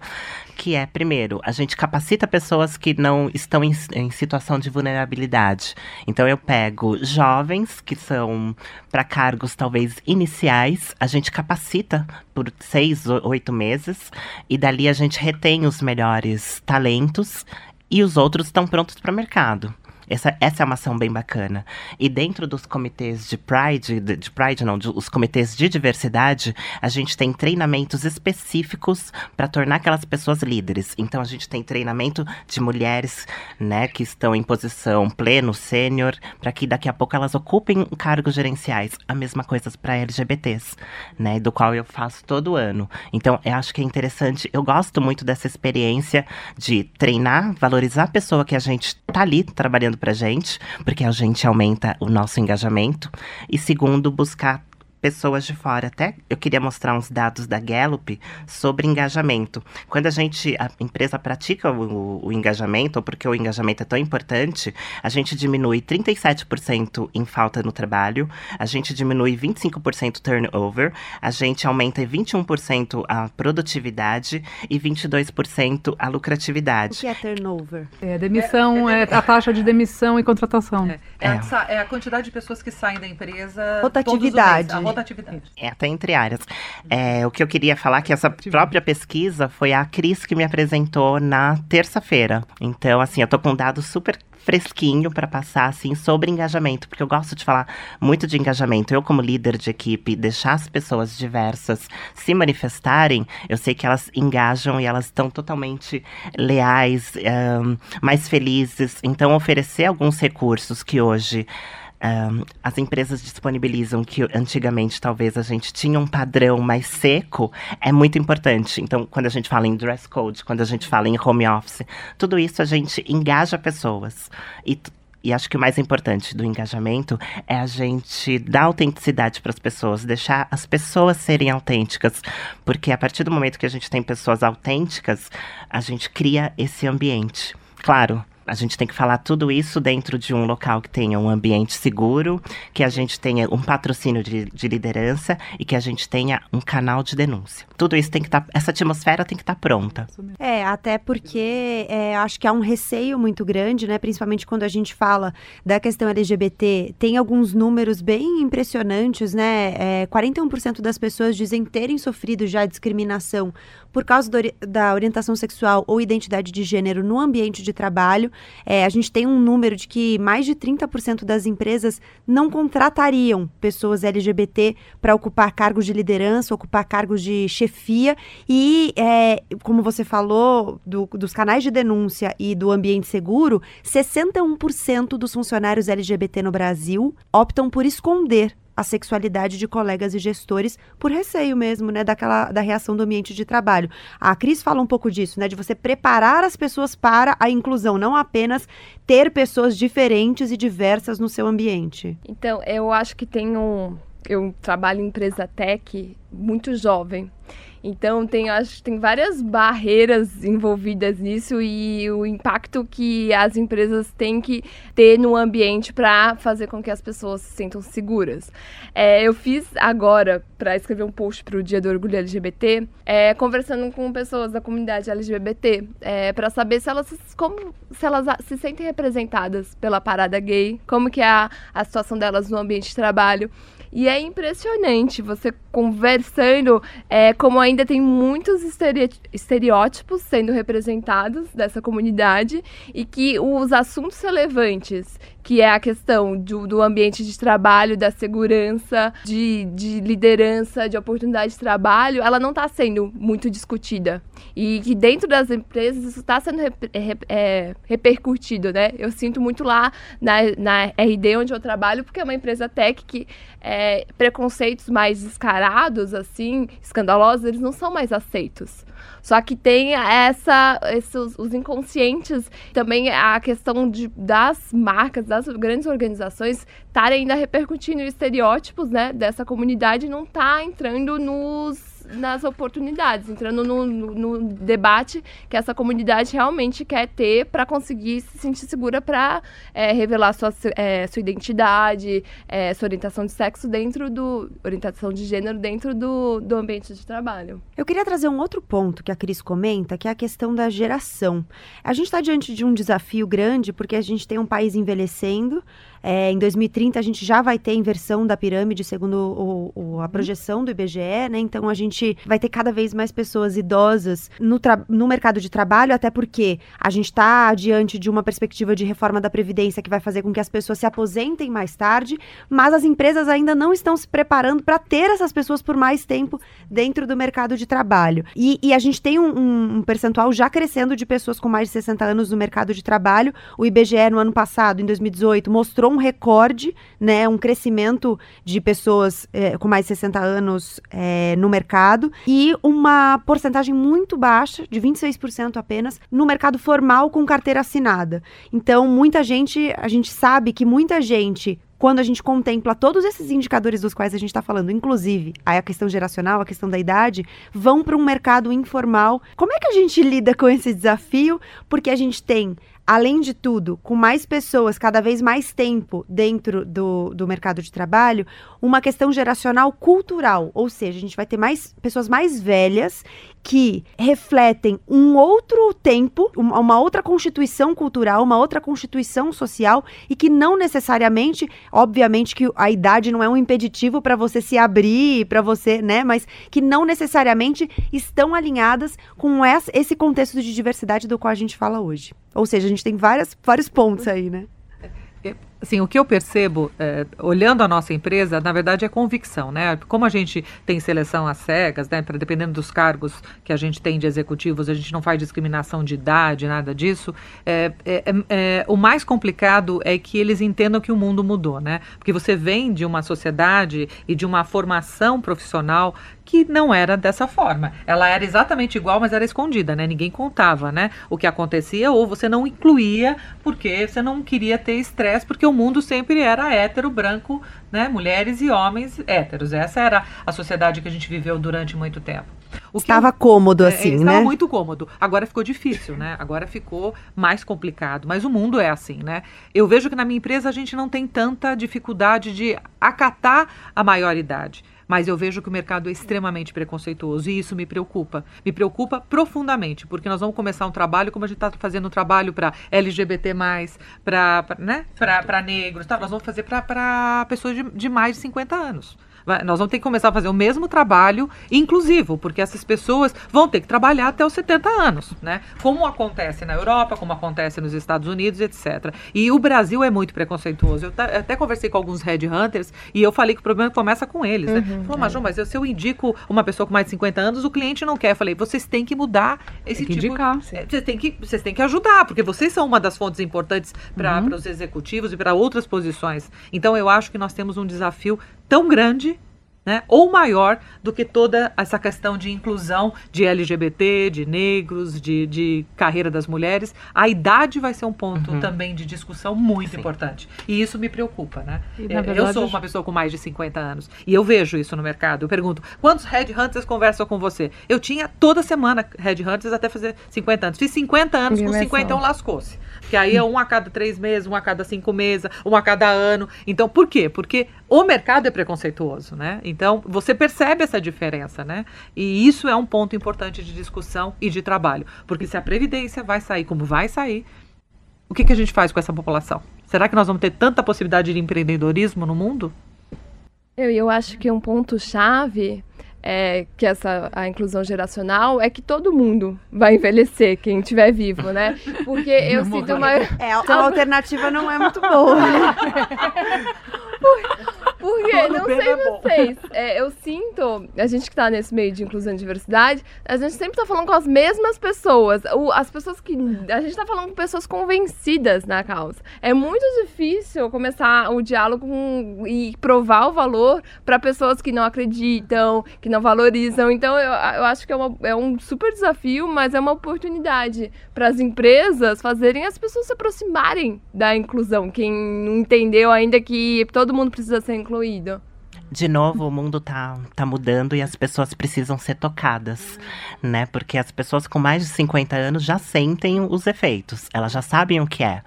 Que é, primeiro, a gente capacita pessoas que não estão em, em situação de vulnerabilidade. Então, eu pego jovens que são para cargos talvez iniciais, a gente capacita por seis, oito meses, e dali a gente retém os melhores talentos e os outros estão prontos para o mercado. Essa, essa é uma ação bem bacana. E dentro dos comitês de Pride, de, de Pride não, de, os comitês de diversidade, a gente tem treinamentos específicos para tornar aquelas pessoas líderes. Então a gente tem treinamento de mulheres, né, que estão em posição pleno, sênior, para que daqui a pouco elas ocupem cargos gerenciais. A mesma coisa para LGBTs, né, do qual eu faço todo ano. Então eu acho que é interessante. Eu gosto muito dessa experiência de treinar, valorizar a pessoa que a gente tá ali trabalhando pra gente, porque a gente aumenta o nosso engajamento. E segundo, buscar pessoas de fora. Até eu queria mostrar uns dados da Gallup sobre engajamento. Quando a gente, a empresa pratica o, o engajamento, ou porque o engajamento é tão importante, a gente diminui 37% em falta no trabalho, a gente diminui 25% turnover, a gente aumenta 21% a produtividade e 22% a lucratividade. O que é turnover? É, demissão, é, é, é a taxa de demissão e contratação. É, é, a, é a quantidade de pessoas que saem da empresa. Rotatividade rotatividade. É, até entre áreas. É, o que eu queria falar é que essa própria pesquisa foi a Cris que me apresentou na terça-feira. Então, assim, eu tô com um dado super fresquinho para passar assim sobre engajamento, porque eu gosto de falar muito de engajamento. Eu como líder de equipe, deixar as pessoas diversas se manifestarem, eu sei que elas engajam e elas estão totalmente leais, um, mais felizes. Então oferecer alguns recursos que hoje um, as empresas disponibilizam que antigamente talvez a gente tinha um padrão mais seco, é muito importante. Então, quando a gente fala em dress code, quando a gente fala em home office, tudo isso a gente engaja pessoas. E, e acho que o mais importante do engajamento é a gente dar autenticidade para as pessoas, deixar as pessoas serem autênticas. Porque a partir do momento que a gente tem pessoas autênticas, a gente cria esse ambiente. Claro, a gente tem que falar tudo isso dentro de um local que tenha um ambiente seguro, que a gente tenha um patrocínio de, de liderança e que a gente tenha um canal de denúncia. Tudo isso tem que estar, tá, essa atmosfera tem que estar tá pronta. É, até porque é, acho que há um receio muito grande, né? Principalmente quando a gente fala da questão LGBT. Tem alguns números bem impressionantes, né? É, 41% das pessoas dizem terem sofrido já discriminação por causa do, da orientação sexual ou identidade de gênero no ambiente de trabalho. É, a gente tem um número de que mais de 30% das empresas não contratariam pessoas LGBT para ocupar cargos de liderança, ocupar cargos de chefia. E, é, como você falou, do, dos canais de denúncia e do ambiente seguro, 61% dos funcionários LGBT no Brasil optam por esconder a sexualidade de colegas e gestores por receio mesmo, né, daquela da reação do ambiente de trabalho. A Cris fala um pouco disso, né, de você preparar as pessoas para a inclusão, não apenas ter pessoas diferentes e diversas no seu ambiente. Então, eu acho que tem um eu trabalho em empresa tech muito jovem. Então tem, acho, tem várias barreiras envolvidas nisso e o impacto que as empresas têm que ter no ambiente para fazer com que as pessoas se sintam seguras. É, eu fiz agora para escrever um post para o Dia do Orgulho LGBT, é, conversando com pessoas da comunidade LGBT é, para saber se elas como se elas se sentem representadas pela parada gay, como que é a, a situação delas no ambiente de trabalho. E é impressionante você conversando é, como ainda tem muitos estereótipos sendo representados dessa comunidade e que os assuntos relevantes que é a questão do, do ambiente de trabalho, da segurança, de, de liderança, de oportunidade de trabalho, ela não está sendo muito discutida. E que dentro das empresas isso está sendo rep, rep, é, repercutido, né? Eu sinto muito lá na, na RD onde eu trabalho, porque é uma empresa tech que é, preconceitos mais descarados, assim, escandalosos, eles não são mais aceitos. Só que tem essa, esses, os inconscientes, também a questão de, das marcas, das grandes organizações estarem ainda repercutindo estereótipos né, dessa comunidade não está entrando nos nas oportunidades, entrando no, no, no debate que essa comunidade realmente quer ter para conseguir se sentir segura para é, revelar sua, é, sua identidade, é, sua orientação de sexo dentro do. orientação de gênero dentro do, do ambiente de trabalho. Eu queria trazer um outro ponto que a Cris comenta, que é a questão da geração. A gente está diante de um desafio grande porque a gente tem um país envelhecendo. É, em 2030 a gente já vai ter inversão da pirâmide, segundo o, o, a uhum. projeção do IBGE, né? Então a gente vai ter cada vez mais pessoas idosas no, no mercado de trabalho, até porque a gente está diante de uma perspectiva de reforma da Previdência que vai fazer com que as pessoas se aposentem mais tarde, mas as empresas ainda não estão se preparando para ter essas pessoas por mais tempo dentro do mercado de trabalho. E, e a gente tem um, um percentual já crescendo de pessoas com mais de 60 anos no mercado de trabalho. O IBGE, no ano passado, em 2018, mostrou um recorde, né, um crescimento de pessoas é, com mais de 60 anos é, no mercado e uma porcentagem muito baixa, de 26% apenas, no mercado formal com carteira assinada. Então, muita gente, a gente sabe que muita gente quando a gente contempla todos esses indicadores dos quais a gente está falando, inclusive a questão geracional, a questão da idade, vão para um mercado informal. Como é que a gente lida com esse desafio? Porque a gente tem além de tudo, com mais pessoas, cada vez mais tempo dentro do, do mercado de trabalho, uma questão geracional cultural. Ou seja, a gente vai ter mais pessoas mais velhas que refletem um outro tempo, uma outra constituição cultural, uma outra constituição social e que não necessariamente, obviamente que a idade não é um impeditivo para você se abrir, para você, né, mas que não necessariamente estão alinhadas com esse contexto de diversidade do qual a gente fala hoje. Ou seja, a gente tem várias, vários pontos aí, né? Assim, o que eu percebo, é, olhando a nossa empresa, na verdade é convicção, né? Como a gente tem seleção às cegas, né? Pra, dependendo dos cargos que a gente tem de executivos, a gente não faz discriminação de idade, nada disso. É, é, é, é o mais complicado é que eles entendam que o mundo mudou, né? Porque você vem de uma sociedade e de uma formação profissional que não era dessa forma. Ela era exatamente igual, mas era escondida, né? Ninguém contava, né? O que acontecia ou você não incluía porque você não queria ter estresse, porque o mundo sempre era hétero, branco, né? Mulheres e homens héteros. Essa era a sociedade que a gente viveu durante muito tempo. O estava eu, cômodo é, assim, é, né? Estava muito cômodo. Agora ficou difícil, né? Agora ficou mais complicado. Mas o mundo é assim, né? Eu vejo que na minha empresa a gente não tem tanta dificuldade de acatar a maioridade mas eu vejo que o mercado é extremamente preconceituoso e isso me preocupa. Me preocupa profundamente, porque nós vamos começar um trabalho como a gente está fazendo um trabalho para LGBT, para né? negros, tá? nós vamos fazer para pessoas de, de mais de 50 anos nós vamos ter que começar a fazer o mesmo trabalho inclusivo, porque essas pessoas vão ter que trabalhar até os 70 anos, né? Como acontece na Europa, como acontece nos Estados Unidos, etc. E o Brasil é muito preconceituoso. Eu até conversei com alguns headhunters e eu falei que o problema começa com eles, né? Uhum, Falou, mas, é. mas se eu indico uma pessoa com mais de 50 anos, o cliente não quer. Eu falei, vocês têm que mudar esse tem que tipo... Indicar, é, vocês, têm que, vocês têm que ajudar, porque vocês são uma das fontes importantes para uhum. os executivos e para outras posições. Então, eu acho que nós temos um desafio tão grande né? ou maior do que toda essa questão de inclusão de LGBT, de negros, de, de carreira das mulheres. A idade vai ser um ponto uhum. também de discussão muito Sim. importante. E isso me preocupa. Né? E, verdade, eu sou uma pessoa com mais de 50 anos e eu vejo isso no mercado. Eu pergunto, quantos headhunters conversam com você? Eu tinha toda semana headhunters até fazer 50 anos. Fiz 50 anos, com 50 um lascou-se. Que aí é um a cada três meses, um a cada cinco meses, um a cada ano. Então, por quê? Porque o mercado é preconceituoso, né? Então, você percebe essa diferença, né? E isso é um ponto importante de discussão e de trabalho. Porque se a Previdência vai sair como vai sair, o que, que a gente faz com essa população? Será que nós vamos ter tanta possibilidade de empreendedorismo no mundo? Eu, eu acho que um ponto-chave é, que essa a inclusão geracional é que todo mundo vai envelhecer, quem estiver vivo, né? Porque eu não sinto uma. É, a alternativa não é muito boa. Porque, não sei é vocês, é, eu sinto, a gente que tá nesse meio de inclusão e diversidade, a gente sempre tá falando com as mesmas pessoas. O, as pessoas que. A gente tá falando com pessoas convencidas na causa. É muito difícil começar o diálogo com, e provar o valor para pessoas que não acreditam, que não valorizam. Então, eu, eu acho que é, uma, é um super desafio, mas é uma oportunidade para as empresas fazerem as pessoas se aproximarem da inclusão. Quem não entendeu ainda que todo mundo precisa ser incluído. De novo, o mundo tá, tá mudando e as pessoas precisam ser tocadas, né? Porque as pessoas com mais de 50 anos já sentem os efeitos, elas já sabem o que é.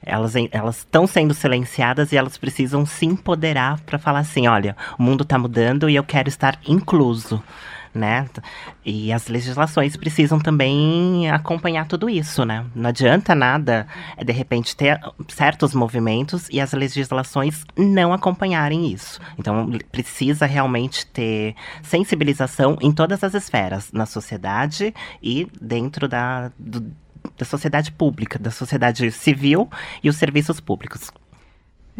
Elas estão sendo silenciadas e elas precisam se empoderar para falar assim: olha, o mundo está mudando e eu quero estar incluso né? E as legislações precisam também acompanhar tudo isso, né? Não adianta nada, é, de repente, ter certos movimentos e as legislações não acompanharem isso. Então, precisa realmente ter sensibilização em todas as esferas, na sociedade e dentro da, do, da sociedade pública, da sociedade civil e os serviços públicos.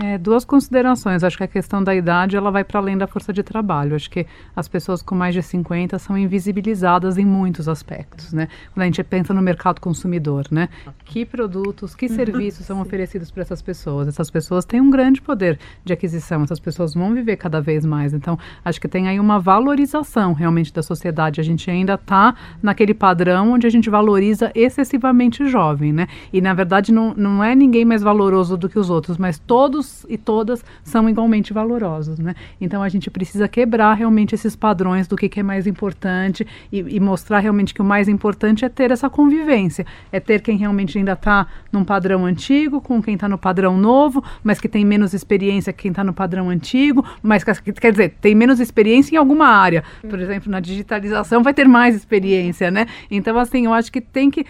É, duas considerações. Acho que a questão da idade ela vai para além da força de trabalho. Acho que as pessoas com mais de 50 são invisibilizadas em muitos aspectos, né? Quando a gente pensa no mercado consumidor, né? Que produtos, que serviços são oferecidos para essas pessoas? Essas pessoas têm um grande poder de aquisição. Essas pessoas vão viver cada vez mais. Então, acho que tem aí uma valorização realmente da sociedade. A gente ainda está naquele padrão onde a gente valoriza excessivamente jovem, né? E na verdade não, não é ninguém mais valoroso do que os outros, mas todos todos e todas são igualmente valorosos, né? Então a gente precisa quebrar realmente esses padrões do que, que é mais importante e, e, mostrar realmente que o mais importante é ter essa convivência, é ter quem realmente ainda está num padrão antigo com quem está no padrão novo, mas que tem menos experiência que quem está no padrão antigo, mas que, quer dizer, tem menos experiência em alguma área. Por exemplo, na digitalização vai ter mais experiência, né? Então, assim, eu acho que tem que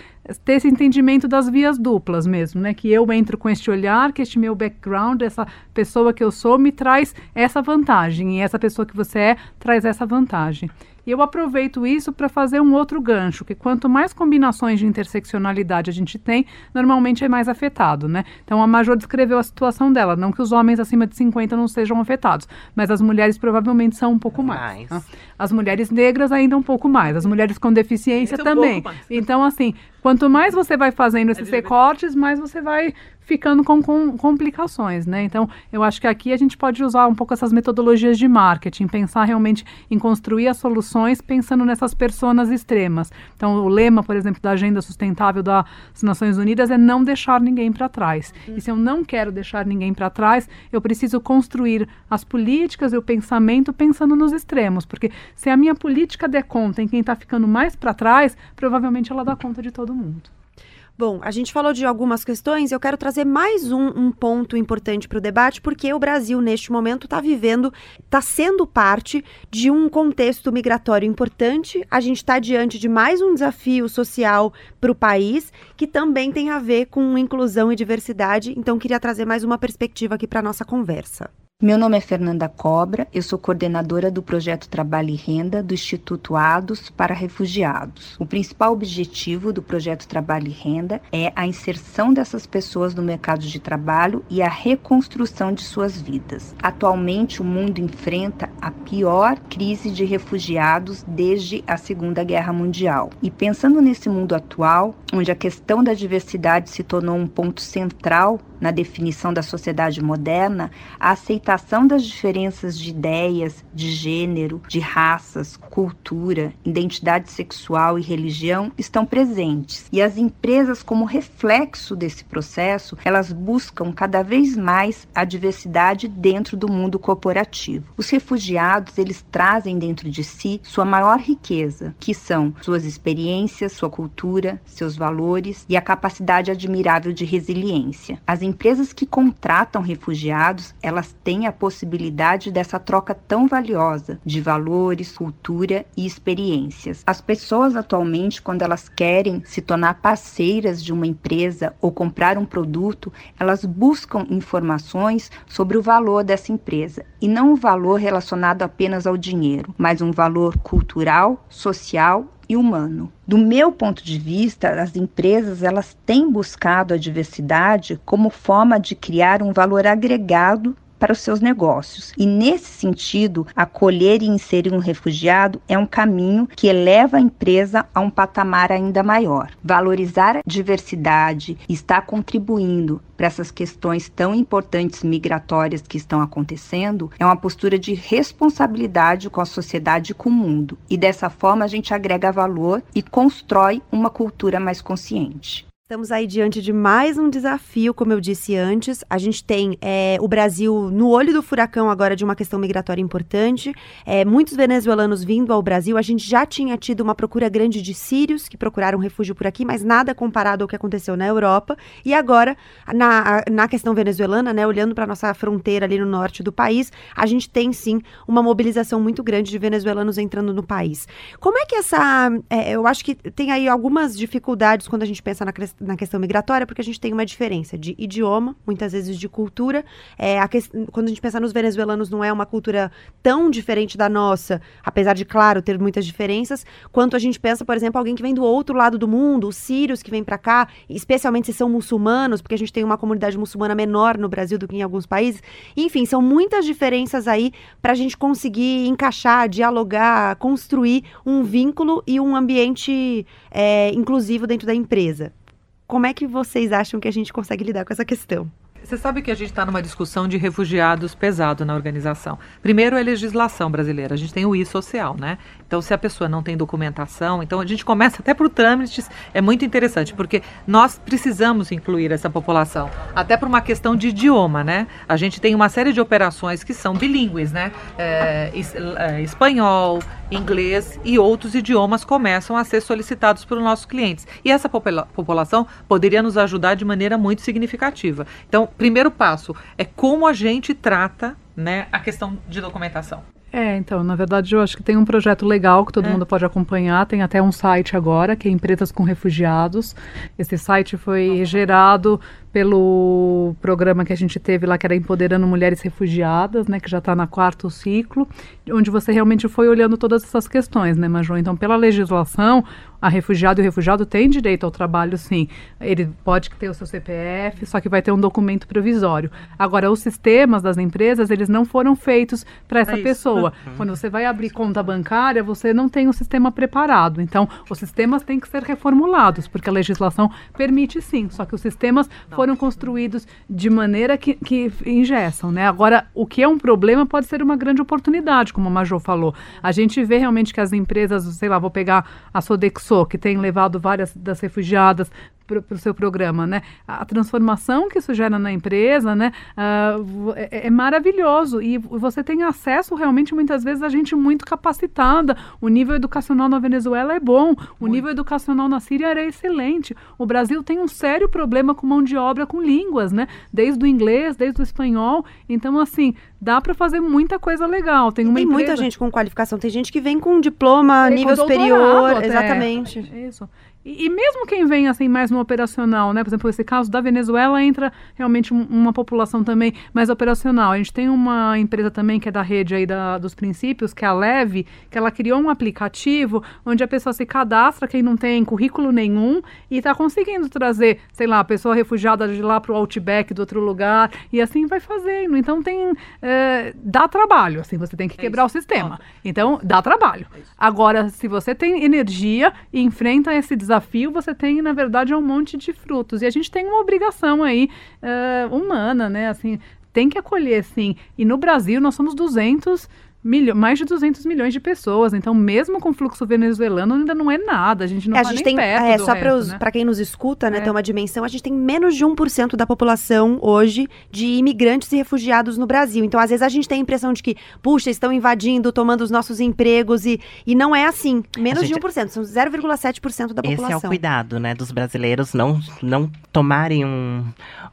ter esse entendimento das vias duplas mesmo, né? Que eu entro com este olhar, que este meu background, essa pessoa que eu sou, me traz essa vantagem, e essa pessoa que você é traz essa vantagem. E eu aproveito isso para fazer um outro gancho, que quanto mais combinações de interseccionalidade a gente tem, normalmente é mais afetado, né? Então a Major descreveu a situação dela, não que os homens acima de 50 não sejam afetados, mas as mulheres provavelmente são um pouco mais. mais. As mulheres negras ainda um pouco mais, as mulheres com deficiência também. Um então assim, quanto mais você vai fazendo esses recortes, mais você vai ficando com, com, complicações, né? Então, eu acho que aqui a gente pode usar um pouco essas metodologias de marketing, pensar realmente em construir as soluções pensando nessas personas extremas. Então, o lema, por exemplo, da Agenda Sustentável das Nações Unidas é não deixar ninguém para trás. Uhum. E se eu não quero deixar ninguém para trás, eu preciso construir as políticas e o pensamento pensando nos extremos, porque se a minha política der conta em quem está ficando mais para trás, provavelmente ela dá conta de todo mundo. Bom, a gente falou de algumas questões, eu quero trazer mais um, um ponto importante para o debate, porque o Brasil, neste momento, está vivendo, está sendo parte de um contexto migratório importante. A gente está diante de mais um desafio social para o país, que também tem a ver com inclusão e diversidade. Então, queria trazer mais uma perspectiva aqui para a nossa conversa. Meu nome é Fernanda Cobra, eu sou coordenadora do projeto Trabalho e Renda do Instituto ADOS para Refugiados. O principal objetivo do projeto Trabalho e Renda é a inserção dessas pessoas no mercado de trabalho e a reconstrução de suas vidas. Atualmente, o mundo enfrenta a pior crise de refugiados desde a Segunda Guerra Mundial. E pensando nesse mundo atual, onde a questão da diversidade se tornou um ponto central na definição da sociedade moderna, a aceitação das diferenças de ideias, de gênero, de raças, cultura, identidade sexual e religião estão presentes. E as empresas, como reflexo desse processo, elas buscam cada vez mais a diversidade dentro do mundo corporativo. Os refugiados, eles trazem dentro de si sua maior riqueza, que são suas experiências, sua cultura, seus valores e a capacidade admirável de resiliência. As empresas que contratam refugiados, elas têm a possibilidade dessa troca tão valiosa de valores, cultura e experiências. As pessoas atualmente, quando elas querem se tornar parceiras de uma empresa ou comprar um produto, elas buscam informações sobre o valor dessa empresa e não o valor relacionado apenas ao dinheiro, mas um valor cultural, social e humano. Do meu ponto de vista, as empresas elas têm buscado a diversidade como forma de criar um valor agregado para os seus negócios. E nesse sentido, acolher e inserir um refugiado é um caminho que eleva a empresa a um patamar ainda maior. Valorizar a diversidade e estar contribuindo para essas questões tão importantes migratórias que estão acontecendo é uma postura de responsabilidade com a sociedade e com o mundo. E dessa forma a gente agrega valor e constrói uma cultura mais consciente. Estamos aí diante de mais um desafio, como eu disse antes. A gente tem é, o Brasil no olho do furacão agora de uma questão migratória importante. É, muitos venezuelanos vindo ao Brasil. A gente já tinha tido uma procura grande de sírios que procuraram refúgio por aqui, mas nada comparado ao que aconteceu na Europa. E agora, na, na questão venezuelana, né, olhando para nossa fronteira ali no norte do país, a gente tem sim uma mobilização muito grande de venezuelanos entrando no país. Como é que essa. É, eu acho que tem aí algumas dificuldades quando a gente pensa na questão na questão migratória, porque a gente tem uma diferença de idioma, muitas vezes de cultura. É, a que, quando a gente pensa nos venezuelanos, não é uma cultura tão diferente da nossa, apesar de, claro, ter muitas diferenças, quanto a gente pensa, por exemplo, alguém que vem do outro lado do mundo, os sírios que vêm para cá, especialmente se são muçulmanos, porque a gente tem uma comunidade muçulmana menor no Brasil do que em alguns países. Enfim, são muitas diferenças aí para a gente conseguir encaixar, dialogar, construir um vínculo e um ambiente é, inclusivo dentro da empresa. Como é que vocês acham que a gente consegue lidar com essa questão? Você sabe que a gente está numa discussão de refugiados pesado na organização. Primeiro é legislação brasileira, a gente tem o I social, né? Então, se a pessoa não tem documentação, então a gente começa até por trâmites, é muito interessante, porque nós precisamos incluir essa população, até por uma questão de idioma, né? A gente tem uma série de operações que são bilíngues, né? É, é, espanhol, inglês e outros idiomas começam a ser solicitados por nossos clientes. E essa popula população poderia nos ajudar de maneira muito significativa. Então, primeiro passo é como a gente trata né, a questão de documentação. É, então, na verdade, eu acho que tem um projeto legal que todo é. mundo pode acompanhar. Tem até um site agora, que é Empresas com Refugiados. Esse site foi gerado pelo programa que a gente teve lá, que era Empoderando Mulheres Refugiadas, né, que já está na quarto ciclo, onde você realmente foi olhando todas essas questões, né, Majô? Então, pela legislação, a refugiado e o refugiado tem direito ao trabalho, sim. Ele pode ter o seu CPF, só que vai ter um documento provisório. Agora, os sistemas das empresas, eles não foram feitos para essa é pessoa. Uhum. Quando você vai abrir conta bancária, você não tem o um sistema preparado. Então, os sistemas têm que ser reformulados, porque a legislação permite sim, só que os sistemas foram construídos de maneira que, que ingessam, né? Agora, o que é um problema pode ser uma grande oportunidade, como a Major falou. A gente vê realmente que as empresas, sei lá, vou pegar a Sodexo, que tem levado várias das refugiadas para o seu programa, né? A transformação que isso gera na empresa, né? Uh, é, é, maravilhoso e você tem acesso realmente muitas vezes a gente muito capacitada. O nível educacional na Venezuela é bom, o muito. nível educacional na Síria era excelente. O Brasil tem um sério problema com mão de obra com línguas, né? Desde o inglês, desde o espanhol. Então, assim, dá para fazer muita coisa legal. Tem, tem muita gente com qualificação, tem gente que vem com diploma, nível superior, até. exatamente. Isso. E, e, mesmo quem vem assim mais no operacional, né? Por exemplo, esse caso da Venezuela entra realmente um, uma população também mais operacional. A gente tem uma empresa também que é da rede aí da, dos princípios, que é a Leve, que ela criou um aplicativo onde a pessoa se cadastra, quem não tem currículo nenhum, e está conseguindo trazer, sei lá, a pessoa refugiada de lá para o Outback do outro lugar, e assim vai fazendo. Então tem. É, dá trabalho, assim, você tem que é quebrar o sistema. Então, dá trabalho. É Agora, se você tem energia e enfrenta esse desafio desafio, você tem, na verdade, um monte de frutos. E a gente tem uma obrigação aí uh, humana, né? Assim, tem que acolher, sim. E no Brasil, nós somos 200 milho, mais de 200 milhões de pessoas. Então, mesmo com o fluxo venezuelano, ainda não é nada. A gente não é, a tá gente tem, perto é, Só para né? quem nos escuta, né, é. ter uma dimensão, a gente tem menos de 1% da população hoje de imigrantes e refugiados no Brasil. Então, às vezes, a gente tem a impressão de que, puxa, estão invadindo, tomando os nossos empregos e, e não é assim. Menos gente, de 1%, são 0,7% da população. Esse é o cuidado, né, dos brasileiros não, não tomarem um,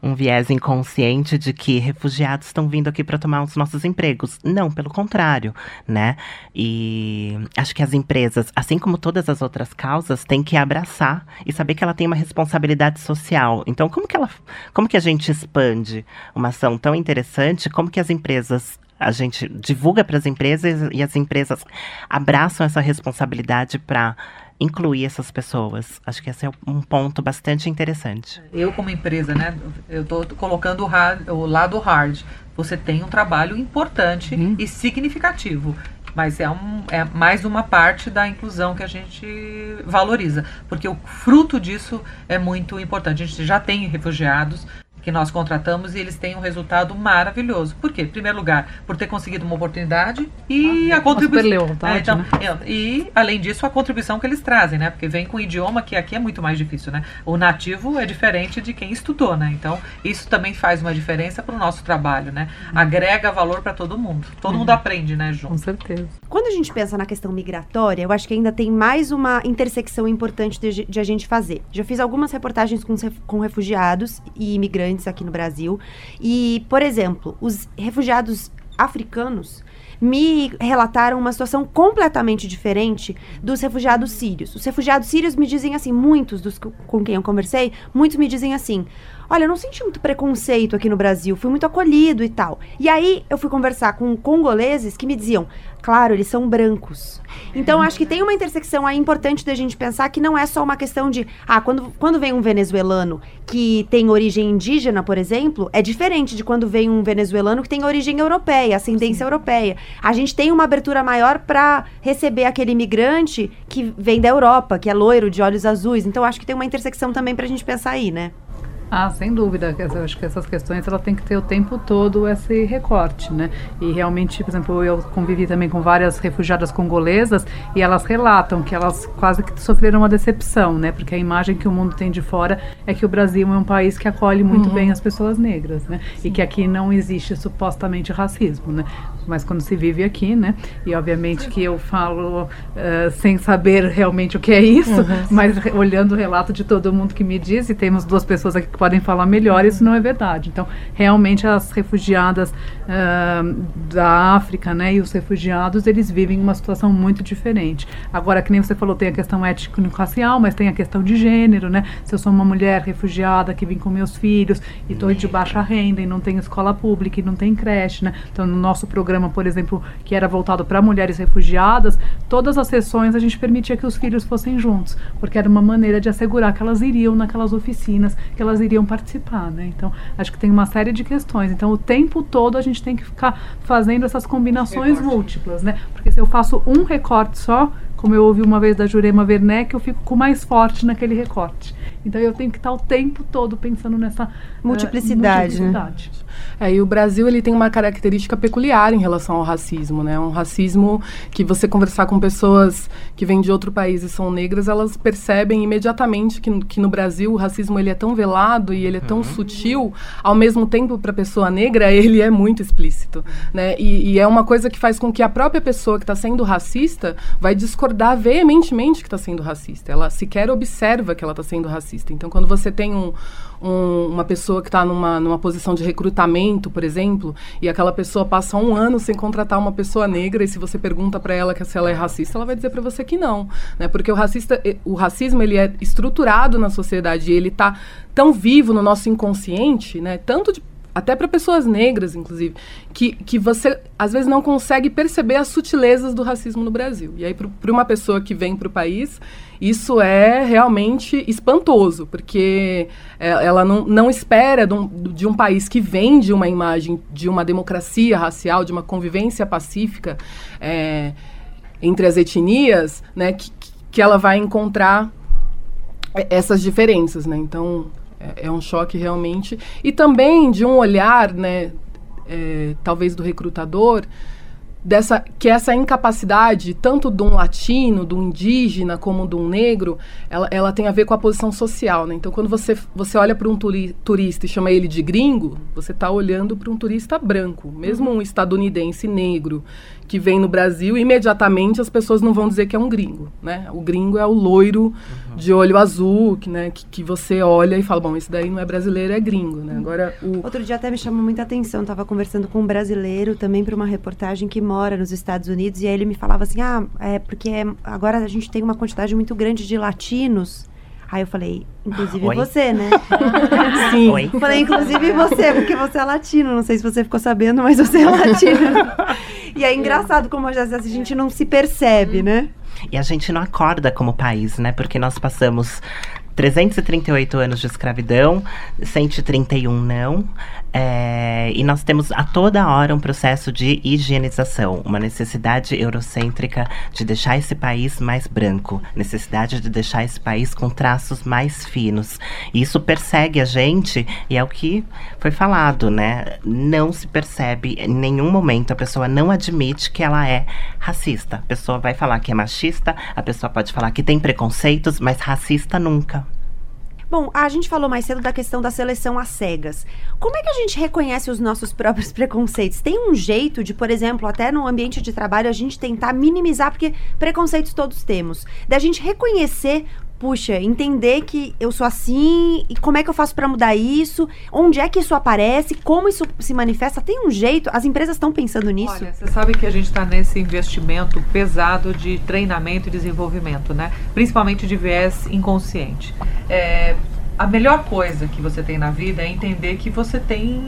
um viés inconsciente de que refugiados estão vindo aqui para tomar os nossos empregos. Não, pelo contrário né? E acho que as empresas, assim como todas as outras causas, têm que abraçar e saber que ela tem uma responsabilidade social. Então, como que ela, como que a gente expande uma ação tão interessante? Como que as empresas a gente divulga para as empresas e as empresas abraçam essa responsabilidade para incluir essas pessoas. Acho que esse é um ponto bastante interessante. Eu, como empresa, né, eu estou colocando o, hard, o, lado hard. Você tem um trabalho importante uhum. e significativo. Mas é, um, é mais uma parte da inclusão que a gente valoriza. Porque o fruto disso é muito importante. A gente já tem refugiados, que nós contratamos e eles têm um resultado maravilhoso. Por quê? Em primeiro lugar, por ter conseguido uma oportunidade e ah, a contribuição. É, então, né? E, além disso, a contribuição que eles trazem, né? Porque vem com um idioma que aqui é muito mais difícil, né? O nativo é diferente de quem estudou, né? Então, isso também faz uma diferença para o nosso trabalho, né? Uhum. Agrega valor para todo mundo. Todo uhum. mundo aprende, né, Ju? Com certeza. Quando a gente pensa na questão migratória, eu acho que ainda tem mais uma intersecção importante de, de a gente fazer. Já fiz algumas reportagens com, com refugiados e imigrantes aqui no Brasil. E, por exemplo, os refugiados africanos me relataram uma situação completamente diferente dos refugiados sírios. Os refugiados sírios me dizem assim, muitos dos com quem eu conversei, muitos me dizem assim: Olha, eu não senti muito preconceito aqui no Brasil, fui muito acolhido e tal. E aí eu fui conversar com congoleses que me diziam: Claro, eles são brancos. Então acho que tem uma intersecção aí importante da gente pensar que não é só uma questão de, ah, quando, quando vem um venezuelano que tem origem indígena, por exemplo, é diferente de quando vem um venezuelano que tem origem europeia, ascendência Sim. europeia. A gente tem uma abertura maior para receber aquele imigrante que vem da Europa, que é loiro, de olhos azuis. Então acho que tem uma intersecção também para a gente pensar aí, né? Ah, sem dúvida. Eu acho que essas questões ela tem que ter o tempo todo esse recorte, né? E realmente, por exemplo, eu convivi também com várias refugiadas congolesas e elas relatam que elas quase que sofreram uma decepção, né? Porque a imagem que o mundo tem de fora é que o Brasil é um país que acolhe muito uhum. bem as pessoas negras, né? Sim. E que aqui não existe supostamente racismo, né? Mas quando se vive aqui, né? E obviamente que eu falo uh, sem saber realmente o que é isso, uhum. mas olhando o relato de todo mundo que me diz, e temos duas pessoas aqui que podem falar melhor, isso não é verdade. Então, realmente as refugiadas uh, da África, né, e os refugiados, eles vivem uma situação muito diferente. Agora, que nem você falou, tem a questão étnico-racial, mas tem a questão de gênero, né? Se eu sou uma mulher refugiada que vim com meus filhos e estou de baixa renda e não tenho escola pública e não tem creche, né? Então, no nosso programa, por exemplo, que era voltado para mulheres refugiadas, todas as sessões a gente permitia que os filhos fossem juntos, porque era uma maneira de assegurar que elas iriam naquelas oficinas, que elas iriam participar, né? Então, acho que tem uma série de questões. Então, o tempo todo a gente tem que ficar fazendo essas combinações Recorte. múltiplas, né? Porque se eu faço um recorte só, como eu ouvi uma vez da Jurema Werneck, eu fico com mais forte naquele recorte. Então eu tenho que estar o tempo todo pensando nessa multiplicidade. Uh, multiplicidade. Né? É, e o Brasil ele tem uma característica peculiar em relação ao racismo, né? Um racismo que você conversar com pessoas que vêm de outro país e são negras, elas percebem imediatamente que, que no Brasil o racismo ele é tão velado e ele é tão uhum. sutil, ao mesmo tempo para a pessoa negra ele é muito explícito, né? E, e, é uma coisa que faz com que a própria pessoa que está sendo racista vai discordar veementemente que está sendo racista. Ela sequer observa que ela está sendo racista. Então, quando você tem um um, uma pessoa que está numa, numa posição de recrutamento, por exemplo, e aquela pessoa passa um ano sem contratar uma pessoa negra, e se você pergunta para ela que se ela é racista, ela vai dizer para você que não, né? Porque o racista, o racismo ele é estruturado na sociedade, ele está tão vivo no nosso inconsciente, né? Tanto de até para pessoas negras, inclusive, que, que você às vezes não consegue perceber as sutilezas do racismo no Brasil. E aí, para uma pessoa que vem para o país, isso é realmente espantoso, porque é, ela não, não espera de um, de um, país que vende uma imagem de uma democracia racial, de uma convivência pacífica é, entre as etnias, né, que, que ela vai encontrar essas diferenças. Né? Então, é, é, um choque realmente. E também de um olhar, né, é, talvez do recrutador, dessa que essa incapacidade tanto de um latino, do um indígena como de um negro, ela, ela tem a ver com a posição social, né? Então quando você você olha para um turi, turista e chama ele de gringo, você está olhando para um turista branco, mesmo um estadunidense negro que vem no Brasil, imediatamente as pessoas não vão dizer que é um gringo, né? O gringo é o loiro uhum. de olho azul, que, né, que, que, você olha e fala, bom, esse daí não é brasileiro, é gringo, né? Agora o... Outro dia até me chamou muita atenção, estava conversando com um brasileiro também para uma reportagem que mora nos Estados Unidos e aí ele me falava assim, ah, é porque agora a gente tem uma quantidade muito grande de latinos Aí eu falei, inclusive Oi? você, né? Sim. Oi. Falei, inclusive você, porque você é latino. Não sei se você ficou sabendo, mas você é latino. e é engraçado como às vezes a gente não se percebe, né? E a gente não acorda como país, né? Porque nós passamos 338 anos de escravidão, 131 não. É, e nós temos a toda hora um processo de higienização, uma necessidade eurocêntrica de deixar esse país mais branco, necessidade de deixar esse país com traços mais finos. E isso persegue a gente, e é o que foi falado, né? Não se percebe em nenhum momento, a pessoa não admite que ela é racista. A pessoa vai falar que é machista, a pessoa pode falar que tem preconceitos, mas racista nunca. Bom, a gente falou mais cedo da questão da seleção às cegas. Como é que a gente reconhece os nossos próprios preconceitos? Tem um jeito de, por exemplo, até no ambiente de trabalho, a gente tentar minimizar, porque preconceitos todos temos. Da gente reconhecer puxa, entender que eu sou assim e como é que eu faço para mudar isso? Onde é que isso aparece? Como isso se manifesta? Tem um jeito? As empresas estão pensando nisso? Olha, você sabe que a gente está nesse investimento pesado de treinamento e desenvolvimento, né? Principalmente de viés inconsciente. É, a melhor coisa que você tem na vida é entender que você tem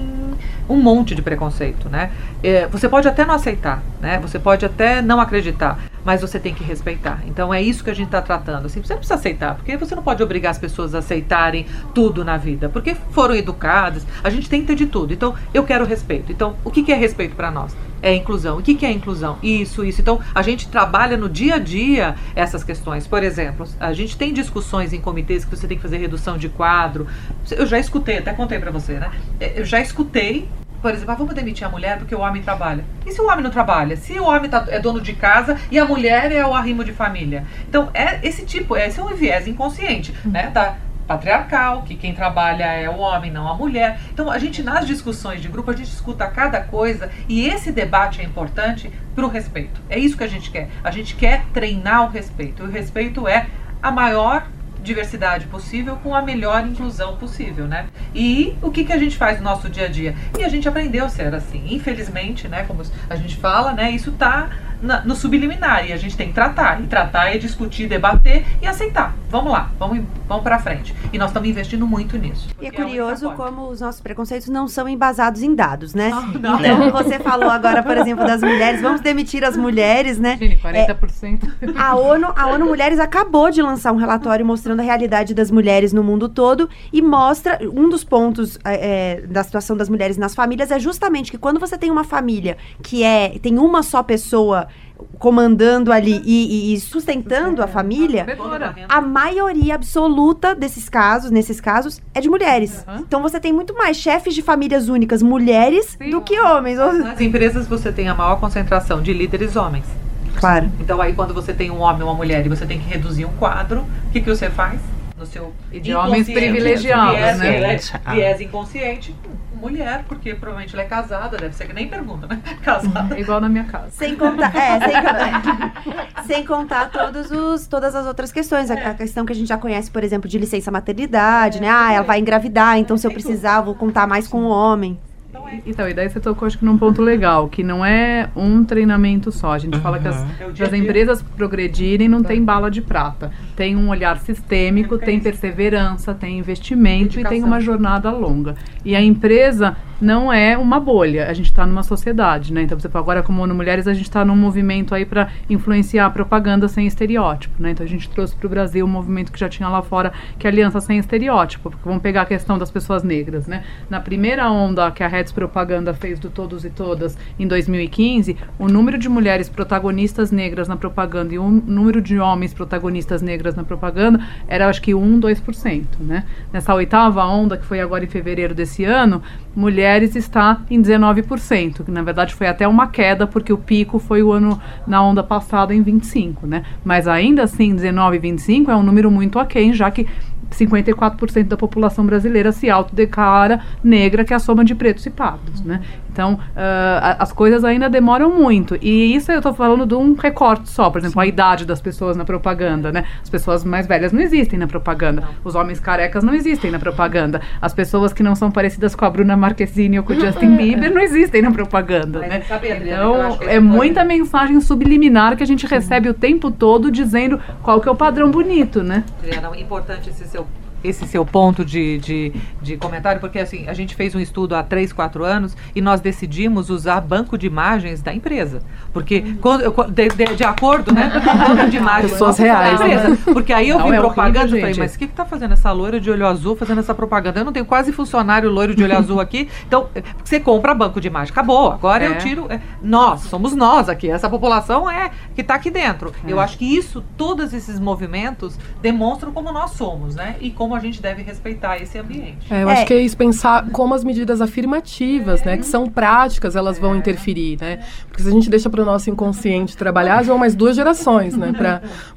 um monte de preconceito, né? É, você pode até não aceitar, né? Você pode até não acreditar, mas você tem que respeitar. Então é isso que a gente está tratando. Assim, você não precisa aceitar, porque você não pode obrigar as pessoas a aceitarem tudo na vida, porque foram educadas. A gente ter de tudo. Então eu quero respeito. Então o que, que é respeito para nós? É inclusão. O que, que é inclusão? Isso, isso. Então a gente trabalha no dia a dia essas questões. Por exemplo, a gente tem discussões em comitês que você tem que fazer redução de quadro. Eu já escutei, até contei para você, né? Eu já escutei por exemplo, ah, vamos demitir a mulher porque o homem trabalha. E se o homem não trabalha? Se o homem tá, é dono de casa e a mulher é o arrimo de família? Então, é esse tipo, esse é um viés inconsciente, uhum. né? Tá patriarcal, que quem trabalha é o homem, não a mulher. Então, a gente, nas discussões de grupo, a gente escuta cada coisa e esse debate é importante para o respeito. É isso que a gente quer. A gente quer treinar o respeito. E o respeito é a maior diversidade possível com a melhor inclusão possível, né? E o que, que a gente faz no nosso dia a dia? E a gente aprendeu a ser assim. Infelizmente, né, como a gente fala, né, isso está no subliminar e a gente tem que tratar. E tratar é discutir, debater e aceitar. Vamos lá, vamos, vamos para frente. E nós estamos investindo muito nisso. E é, é curioso é como os nossos preconceitos não são embasados em dados, né? Não, não. Então, você falou agora, por exemplo, das mulheres, vamos demitir as mulheres, né? Gente, 40%. É, a, ONU, a ONU Mulheres acabou de lançar um relatório mostrando a realidade das mulheres no mundo todo e mostra um dos pontos é, da situação das mulheres nas famílias é justamente que quando você tem uma família que é tem uma só pessoa comandando ali e, e, sustentando a família, a maioria absoluta desses casos, nesses casos, é de mulheres. Uhum. Então você tem muito mais chefes de famílias únicas mulheres Sim. do que homens. Nas empresas você tem a maior concentração de líderes homens. Claro. Então aí quando você tem um homem ou uma mulher e você tem que reduzir um quadro, o que, que você faz? No seu de homens privilegiados, viés, né? Viés inconsciente, mulher, porque provavelmente ela é casada, deve ser que nem pergunta, né? Casada. É igual na minha casa. Sem contar, é, sem contar, sem contar todos os, todas as outras questões. É. A, questão que a gente já conhece, por exemplo, de licença maternidade, é, né? Ah, ela vai engravidar, então se eu precisar, vou contar mais com o homem. Então, e daí você tocou, acho que num ponto legal, que não é um treinamento só. A gente uhum. fala que as, é as empresas progredirem não tem bala de prata. Tem um olhar sistêmico, tem perseverança, tem investimento Dedicação. e tem uma jornada longa. E a empresa não é uma bolha. A gente está numa sociedade, né? Então, você agora como ONU Mulheres, a gente está num movimento aí para influenciar a propaganda sem estereótipo, né? Então, a gente trouxe para o Brasil um movimento que já tinha lá fora, que é a Aliança Sem Estereótipo. Porque vamos pegar a questão das pessoas negras, né? Na primeira onda que a Reds Propaganda fez do Todos e Todas em 2015, o número de mulheres protagonistas negras na propaganda e o número de homens protagonistas negras na propaganda era, acho que, 1, 2%, né? Nessa oitava onda, que foi agora em fevereiro desse ano, mulheres mulheres está em 19%, que na verdade foi até uma queda, porque o pico foi o ano na onda passada em 25%, né? Mas ainda assim, 19 e 25 é um número muito aquém, já que 54% da população brasileira se autodeclara negra, que é a soma de pretos e pardos, né? Então, uh, as coisas ainda demoram muito. E isso eu estou falando de um recorte só. Por exemplo, Sim. a idade das pessoas na propaganda, né? As pessoas mais velhas não existem na propaganda. Não. Os homens carecas não existem na propaganda. As pessoas que não são parecidas com a Bruna Marquezine ou com o Justin Bieber não existem na propaganda, Mas né? Sabe, Adriana, então, é muita mensagem subliminar que a gente recebe o tempo todo dizendo qual que é o padrão bonito, né? Adriana, é importante esse seu esse seu ponto de, de, de, comentário, porque assim, a gente fez um estudo há 3, 4 anos e nós decidimos usar banco de imagens da empresa. Porque, quando, de, de, de acordo, né? banco de imagens Pessoas reais, da empresa. Né? Porque aí eu vi é propaganda e falei, mas o que está fazendo essa loira de olho azul fazendo essa propaganda? Eu não tenho quase funcionário loiro de olho azul aqui. Então, você compra banco de imagem. Acabou. Agora é. eu tiro. É, nós, somos nós aqui. Essa população é que está aqui dentro. É. Eu acho que isso, todos esses movimentos, demonstram como nós somos, né? E como a gente deve respeitar esse ambiente. É, eu acho que é isso, pensar como as medidas afirmativas, né? Que são práticas, elas vão interferir, né? Porque se a gente deixa para o nosso inconsciente trabalhar, já vão mais duas gerações, né?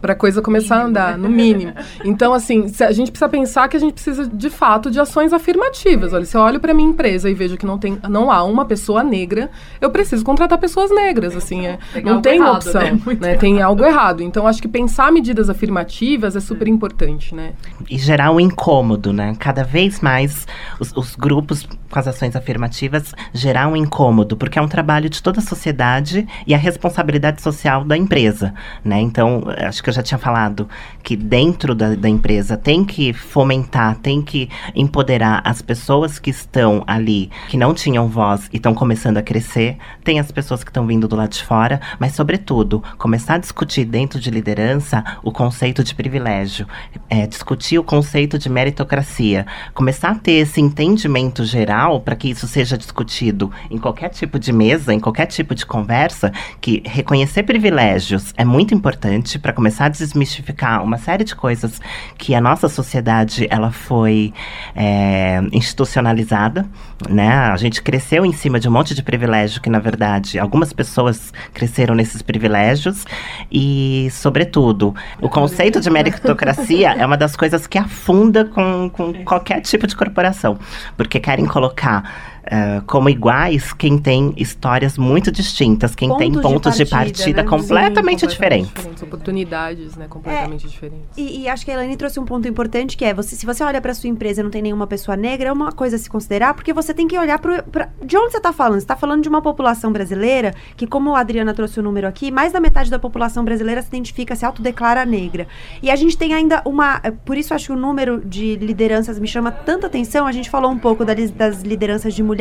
Para a coisa começar a andar, no mínimo. Então, assim, a gente precisa pensar que a gente precisa, de fato, de ações afirmativas. Olha, se eu olho para minha empresa e vejo que não, tem, não há uma pessoa negra, eu preciso contratar pessoas negras, assim, é, não tem errado, opção, né? né? Tem algo errado. Então, acho que pensar medidas afirmativas é super importante, né? E gerar um incômodo, né? Cada vez mais os, os grupos com as ações afirmativas gerar um incômodo, porque é um trabalho de toda a sociedade e a responsabilidade social da empresa, né? Então, acho que eu já tinha falado que dentro da, da empresa tem que fomentar, tem que empoderar as pessoas que estão ali, que não tinham voz e estão começando a crescer, tem as pessoas que estão vindo do lado de fora, mas, sobretudo, começar a discutir dentro de liderança o conceito de privilégio, é, discutir o conceito de meritocracia, começar a ter esse entendimento geral para que isso seja discutido em qualquer tipo de mesa, em qualquer tipo de conversa, que reconhecer privilégios é muito importante para começar a desmistificar uma série de coisas que a nossa sociedade ela foi é, institucionalizada, né? A gente cresceu em cima de um monte de privilégio que na verdade algumas pessoas cresceram nesses privilégios e, sobretudo, o conceito de meritocracia é uma das coisas que afunda com, com qualquer tipo de corporação, porque querem colocar uh, como iguais quem tem histórias muito distintas, quem pontos tem pontos de partida, de partida né? completamente, Sim, diferentes. diferentes. Oportunidades, né? Completamente é, diferentes. E, e, acho que a Elaine trouxe um ponto importante que é, você, se você olha para sua empresa e não tem nenhuma pessoa negra, é uma coisa a se considerar, porque você tem que olhar para de onde você está falando. Você está falando de uma população brasileira que, como a Adriana trouxe o número aqui, mais da metade da população brasileira se identifica, se autodeclara negra. E a gente tem ainda uma. Por isso acho que o número de lideranças me chama tanta atenção. A gente falou um pouco das lideranças de mulheres,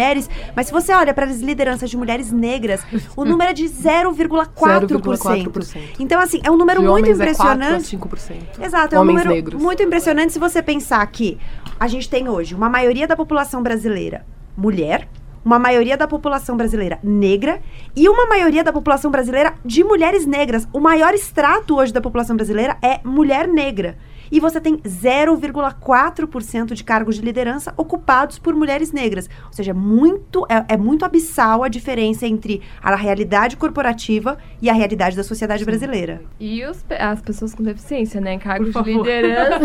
mas se você olha para as lideranças de mulheres negras, o número é de 0,4%. Então, assim, é um número de muito impressionante. É 4 a 5%. Exato, é um número negros. muito impressionante se você pensar que a gente tem hoje uma maioria da população brasileira mulher, uma maioria da população brasileira negra e uma maioria da população brasileira de mulheres negras. O maior extrato hoje da população brasileira é mulher negra e você tem 0,4% de cargos de liderança ocupados por mulheres negras. Ou seja, muito, é, é, muito abissal a diferença entre a realidade corporativa e a realidade da sociedade brasileira. E os, as pessoas com deficiência, né? Cargos de liderança.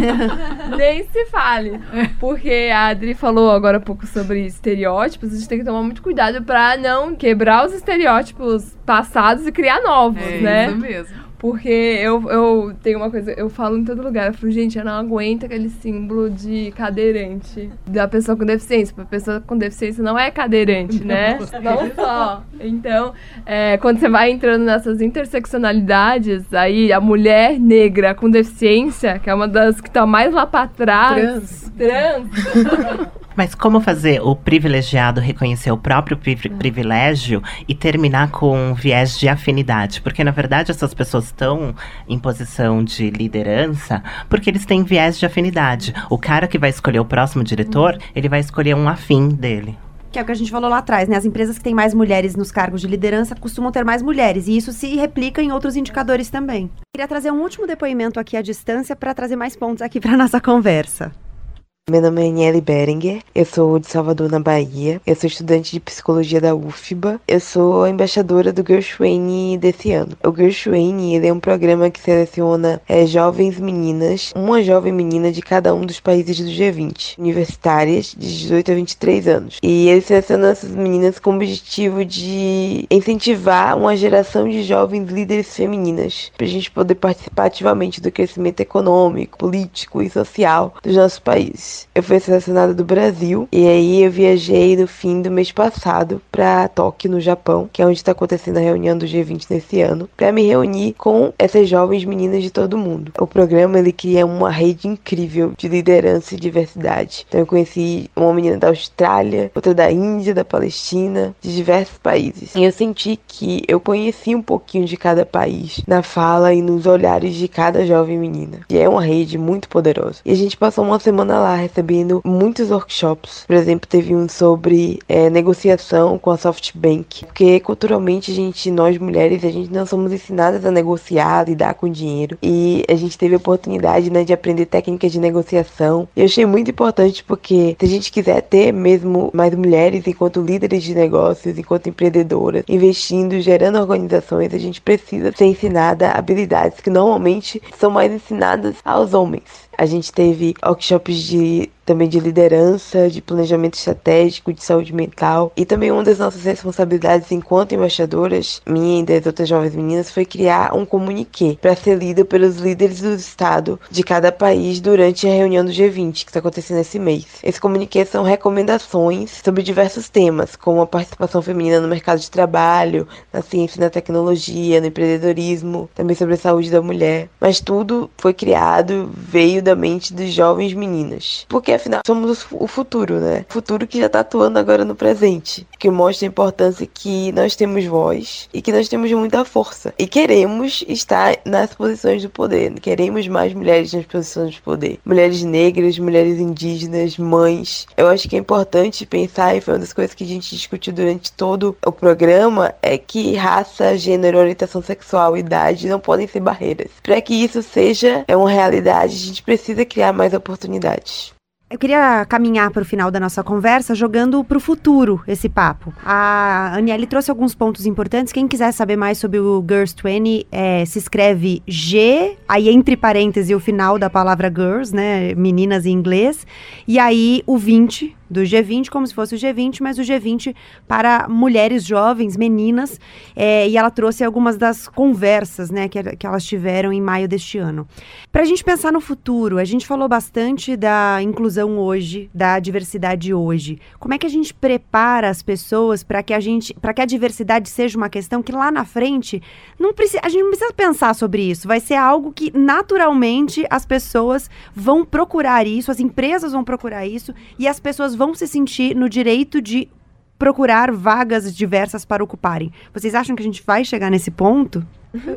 nem se fale. Porque a Adri falou agora há pouco sobre estereótipos, a gente tem que tomar muito cuidado para não quebrar os estereótipos passados e criar novos, é né? Isso mesmo. Porque eu, eu tenho uma coisa, eu falo em todo lugar, eu falo, gente, eu não aguento aquele símbolo de cadeirante da pessoa com deficiência. A pessoa com deficiência não é cadeirante, né? Não só. Então, é, quando você vai entrando nessas interseccionalidades, aí a mulher negra com deficiência, que é uma das que tá mais lá pra trás. Trans. Trans. Mas como fazer o privilegiado reconhecer o próprio privilégio e terminar com um viés de afinidade? Porque, na verdade, essas pessoas estão em posição de liderança porque eles têm viés de afinidade. O cara que vai escolher o próximo diretor, ele vai escolher um afim dele. Que é o que a gente falou lá atrás, né? As empresas que têm mais mulheres nos cargos de liderança costumam ter mais mulheres. E isso se replica em outros indicadores também. Queria trazer um último depoimento aqui à distância para trazer mais pontos aqui para nossa conversa. Meu nome é Niele Berenger, eu sou de Salvador, na Bahia. Eu sou estudante de psicologia da UFBA. Eu sou a embaixadora do Gershwin desse ano. O Gershwin ele é um programa que seleciona é, jovens meninas, uma jovem menina de cada um dos países do G20, universitárias de 18 a 23 anos. E ele seleciona essas meninas com o objetivo de incentivar uma geração de jovens líderes femininas, para a gente poder participar ativamente do crescimento econômico, político e social dos nossos países. Eu fui selecionada do Brasil e aí eu viajei no fim do mês passado para Tóquio, no Japão, que é onde está acontecendo a reunião do G20 nesse ano, para me reunir com essas jovens meninas de todo mundo. O programa ele cria uma rede incrível de liderança e diversidade. Então eu conheci uma menina da Austrália, outra da Índia, da Palestina, de diversos países. E eu senti que eu conheci um pouquinho de cada país na fala e nos olhares de cada jovem menina. E é uma rede muito poderosa. E a gente passou uma semana lá recebendo muitos workshops. Por exemplo, teve um sobre é, negociação com a SoftBank, porque culturalmente a gente, nós mulheres, a gente não somos ensinadas a negociar, lidar com dinheiro. E a gente teve a oportunidade né, de aprender técnicas de negociação. E eu achei muito importante porque se a gente quiser ter mesmo mais mulheres enquanto líderes de negócios, enquanto empreendedoras, investindo, gerando organizações, a gente precisa ser ensinada habilidades que normalmente são mais ensinadas aos homens. A gente teve workshops de também de liderança, de planejamento estratégico, de saúde mental. E também uma das nossas responsabilidades enquanto embaixadoras, minha e das outras jovens meninas, foi criar um comuniquê para ser lido pelos líderes do Estado de cada país durante a reunião do G20, que está acontecendo esse mês. Esse comuniquê são recomendações sobre diversos temas, como a participação feminina no mercado de trabalho, na ciência e na tecnologia, no empreendedorismo, também sobre a saúde da mulher. Mas tudo foi criado, veio da mente de jovens meninas. Porque afinal somos o futuro, né? O futuro que já está atuando agora no presente, que mostra a importância que nós temos voz e que nós temos muita força e queremos estar nas posições do poder, queremos mais mulheres nas posições de poder, mulheres negras, mulheres indígenas, mães. Eu acho que é importante pensar e foi uma das coisas que a gente discutiu durante todo o programa é que raça, gênero, orientação sexual, idade não podem ser barreiras. Para que isso seja uma realidade, a gente precisa criar mais oportunidades. Eu queria caminhar para o final da nossa conversa jogando para o futuro esse papo. A Aniele trouxe alguns pontos importantes. Quem quiser saber mais sobre o Girls 20, é, se escreve G, aí entre parênteses o final da palavra girls, né? Meninas em inglês. E aí o 20, do G20 como se fosse o G20, mas o G20 para mulheres jovens, meninas, é, e ela trouxe algumas das conversas né, que, que elas tiveram em maio deste ano. Para a gente pensar no futuro, a gente falou bastante da inclusão hoje, da diversidade hoje. Como é que a gente prepara as pessoas para que a gente, para que a diversidade seja uma questão que lá na frente não precisa, a gente não precisa pensar sobre isso. Vai ser algo que naturalmente as pessoas vão procurar isso, as empresas vão procurar isso e as pessoas vão se sentir no direito de procurar vagas diversas para ocuparem. Vocês acham que a gente vai chegar nesse ponto?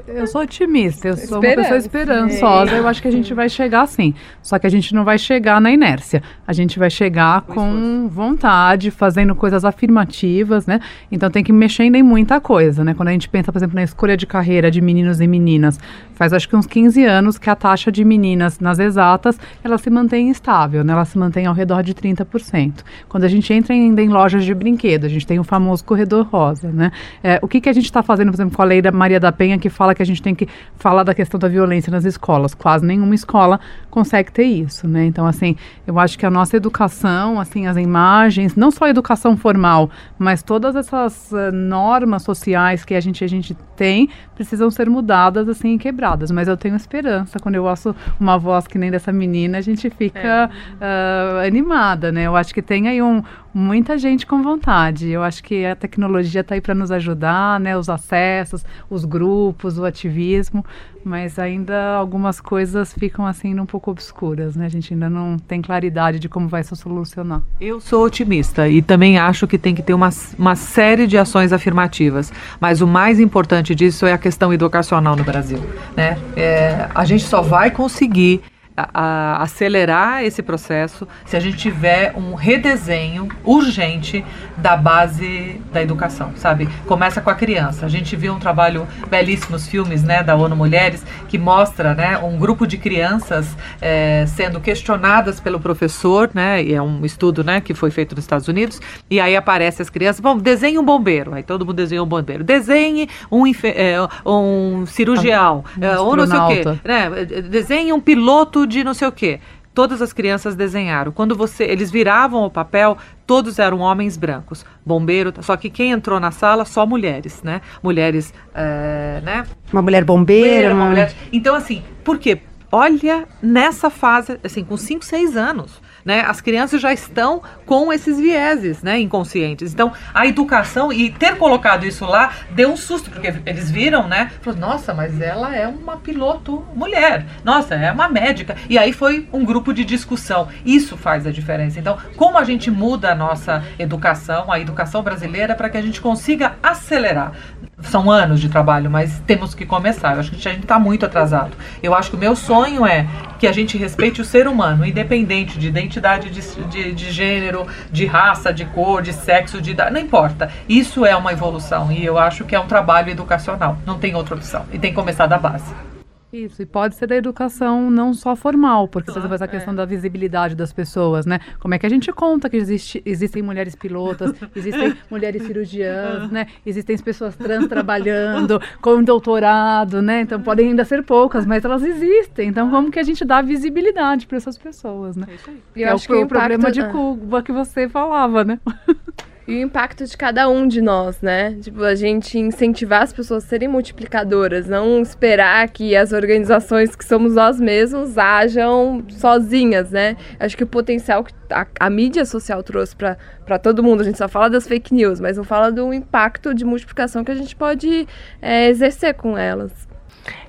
Eu sou otimista, eu sou uma pessoa esperançosa. Eu acho que a gente vai chegar sim. Só que a gente não vai chegar na inércia. A gente vai chegar com vontade, fazendo coisas afirmativas, né? Então tem que mexendo em muita coisa, né? Quando a gente pensa, por exemplo, na escolha de carreira de meninos e meninas, faz acho que uns 15 anos que a taxa de meninas nas exatas, ela se mantém estável, né? Ela se mantém ao redor de 30%. Quando a gente entra ainda em lojas de brinquedo, a gente tem o famoso corredor rosa, né? É, o que, que a gente está fazendo, por exemplo, com a lei da Maria da Penha, que fala que a gente tem que falar da questão da violência nas escolas. Quase nenhuma escola consegue ter isso, né? Então, assim, eu acho que a nossa educação, assim, as imagens, não só a educação formal, mas todas essas uh, normas sociais que a gente, a gente tem, precisam ser mudadas, assim, e quebradas. Mas eu tenho esperança. Quando eu ouço uma voz que nem dessa menina, a gente fica é. uh, animada, né? Eu acho que tem aí um, muita gente com vontade. Eu acho que a tecnologia está aí para nos ajudar, né? Os acessos, os grupos, o ativismo, mas ainda algumas coisas ficam assim um pouco obscuras, né? A gente ainda não tem claridade de como vai se solucionar. Eu sou otimista e também acho que tem que ter uma, uma série de ações afirmativas, mas o mais importante disso é a questão educacional no Brasil, né? É, a gente só vai conseguir a, a acelerar esse processo se a gente tiver um redesenho urgente da base da educação, sabe? Começa com a criança. A gente viu um trabalho belíssimos filmes, né, da ONU Mulheres que mostra, né, um grupo de crianças é, sendo questionadas pelo professor, né, e é um estudo, né, que foi feito nos Estados Unidos. E aí aparece as crianças, bom, desenhe um bombeiro. Aí todo mundo desenha um bombeiro. Desenhe um, é, um cirurgião, um é, ou não sei o quê, né? Desenhe um piloto de não sei o quê. Todas as crianças desenharam. Quando você, eles viravam o papel, todos eram homens brancos, bombeiro. Só que quem entrou na sala só mulheres, né? Mulheres, é, né? Uma mulher bombeira, uma mulher. Então assim, por quê? Olha nessa fase, assim, com 5, 6 anos né? As crianças já estão com esses vieses, né, inconscientes. Então, a educação e ter colocado isso lá deu um susto porque eles viram, né? Falou, nossa, mas ela é uma piloto mulher. Nossa, é uma médica. E aí foi um grupo de discussão. Isso faz a diferença. Então, como a gente muda a nossa educação, a educação brasileira para que a gente consiga acelerar são anos de trabalho, mas temos que começar. Eu acho que a gente está muito atrasado. Eu acho que o meu sonho é que a gente respeite o ser humano, independente de identidade de, de, de gênero, de raça, de cor, de sexo, de idade, não importa. Isso é uma evolução e eu acho que é um trabalho educacional. Não tem outra opção. E tem que começar da base. Isso, e pode ser da educação não só formal, porque você faz a questão é. da visibilidade das pessoas, né? Como é que a gente conta que existe, existem mulheres pilotas, existem mulheres cirurgiãs, né? Existem pessoas trans trabalhando, com doutorado, né? Então podem ainda ser poucas, mas elas existem. Então como que a gente dá visibilidade para essas pessoas, né? É isso aí. Eu é o, que o problema de Cuba que você falava, né? e o impacto de cada um de nós, né? Tipo, a gente incentivar as pessoas a serem multiplicadoras, não esperar que as organizações que somos nós mesmos ajam sozinhas, né? Acho que o potencial que a, a mídia social trouxe para todo mundo, a gente só fala das fake news, mas não fala do impacto de multiplicação que a gente pode é, exercer com elas.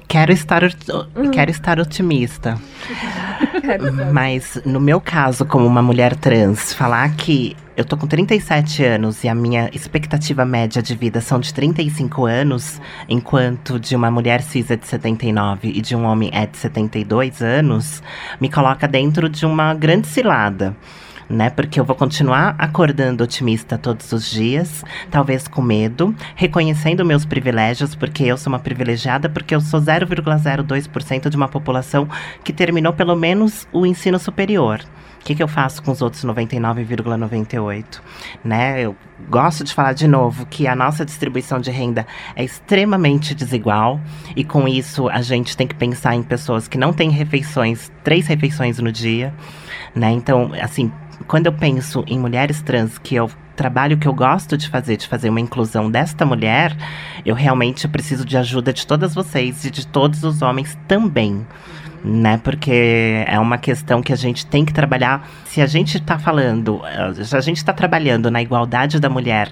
Quero estar, uhum. quero estar otimista. Mas no meu caso, como uma mulher trans, falar que eu tô com 37 anos e a minha expectativa média de vida são de 35 anos, enquanto de uma mulher cis é de 79 e de um homem é de 72 anos, me coloca dentro de uma grande cilada né? Porque eu vou continuar acordando otimista todos os dias, talvez com medo, reconhecendo meus privilégios, porque eu sou uma privilegiada, porque eu sou 0,02% de uma população que terminou pelo menos o ensino superior. O que, que eu faço com os outros 99,98? Né? Eu gosto de falar de novo que a nossa distribuição de renda é extremamente desigual e com isso a gente tem que pensar em pessoas que não têm refeições, três refeições no dia, né? Então, assim, quando eu penso em mulheres trans, que eu trabalho que eu gosto de fazer, de fazer uma inclusão desta mulher, eu realmente preciso de ajuda de todas vocês e de todos os homens também. Né, porque é uma questão que a gente tem que trabalhar. Se a gente está falando, se a gente está trabalhando na igualdade da mulher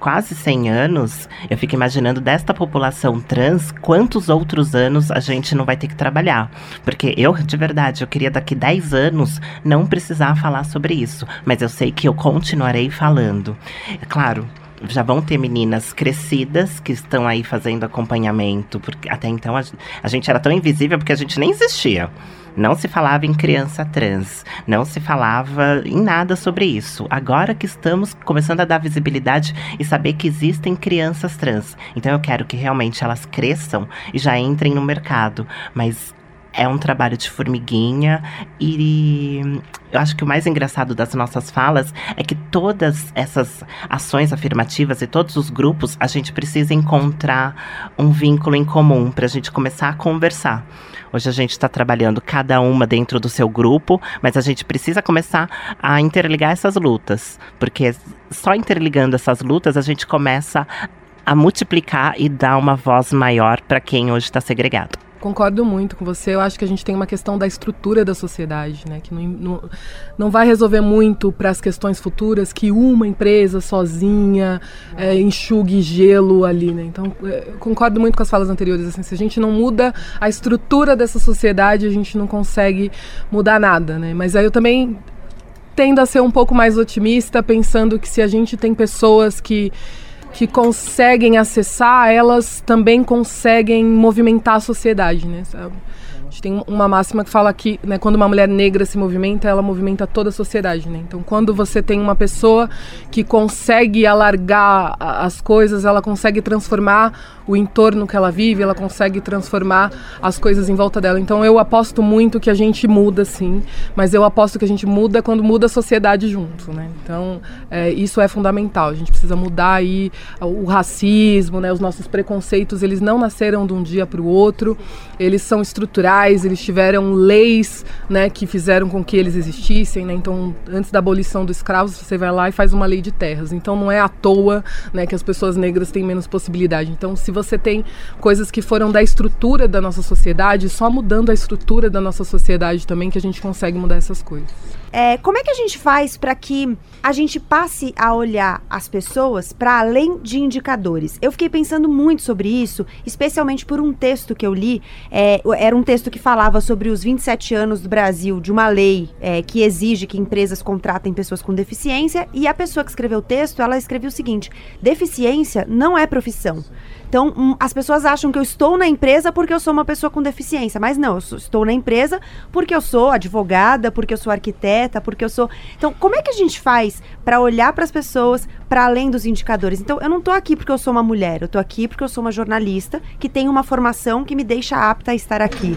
quase 100 anos, eu fico imaginando desta população trans, quantos outros anos a gente não vai ter que trabalhar. Porque eu, de verdade, eu queria daqui 10 anos não precisar falar sobre isso. Mas eu sei que eu continuarei falando. É claro, já vão ter meninas crescidas que estão aí fazendo acompanhamento, porque até então a, a gente era tão invisível porque a gente nem existia. Não se falava em criança trans, não se falava em nada sobre isso. Agora que estamos começando a dar visibilidade e saber que existem crianças trans. Então eu quero que realmente elas cresçam e já entrem no mercado. Mas é um trabalho de formiguinha e eu acho que o mais engraçado das nossas falas é que todas essas ações afirmativas e todos os grupos a gente precisa encontrar um vínculo em comum para a gente começar a conversar. Hoje a gente está trabalhando cada uma dentro do seu grupo, mas a gente precisa começar a interligar essas lutas, porque só interligando essas lutas a gente começa a multiplicar e dar uma voz maior para quem hoje está segregado. Concordo muito com você. Eu acho que a gente tem uma questão da estrutura da sociedade, né? Que não, não, não vai resolver muito para as questões futuras que uma empresa sozinha é, enxugue gelo ali, né? Então, é, concordo muito com as falas anteriores. Assim, se a gente não muda a estrutura dessa sociedade, a gente não consegue mudar nada, né? Mas aí eu também tendo a ser um pouco mais otimista, pensando que se a gente tem pessoas que que conseguem acessar, elas também conseguem movimentar a sociedade, né? Sabe? Gente tem uma máxima que fala que né, quando uma mulher negra se movimenta, ela movimenta toda a sociedade. Né? Então, quando você tem uma pessoa que consegue alargar as coisas, ela consegue transformar o entorno que ela vive, ela consegue transformar as coisas em volta dela. Então, eu aposto muito que a gente muda, sim, mas eu aposto que a gente muda quando muda a sociedade junto. Né? Então, é, isso é fundamental. A gente precisa mudar aí o racismo, né? os nossos preconceitos, eles não nasceram de um dia para o outro, eles são estruturados eles tiveram leis né, que fizeram com que eles existissem. Né? Então, antes da abolição do escravo, você vai lá e faz uma lei de terras. Então, não é à toa né, que as pessoas negras têm menos possibilidade. Então, se você tem coisas que foram da estrutura da nossa sociedade, só mudando a estrutura da nossa sociedade também que a gente consegue mudar essas coisas. É, como é que a gente faz para que a gente passe a olhar as pessoas para além de indicadores? Eu fiquei pensando muito sobre isso, especialmente por um texto que eu li. É, era um texto que falava sobre os 27 anos do Brasil de uma lei é, que exige que empresas contratem pessoas com deficiência. E a pessoa que escreveu o texto, ela escreveu o seguinte: deficiência não é profissão. Então, hum, as pessoas acham que eu estou na empresa porque eu sou uma pessoa com deficiência, mas não, eu sou, estou na empresa porque eu sou advogada, porque eu sou arquiteta, porque eu sou. Então, como é que a gente faz para olhar para as pessoas para além dos indicadores? Então, eu não estou aqui porque eu sou uma mulher, eu estou aqui porque eu sou uma jornalista que tem uma formação que me deixa apta a estar aqui.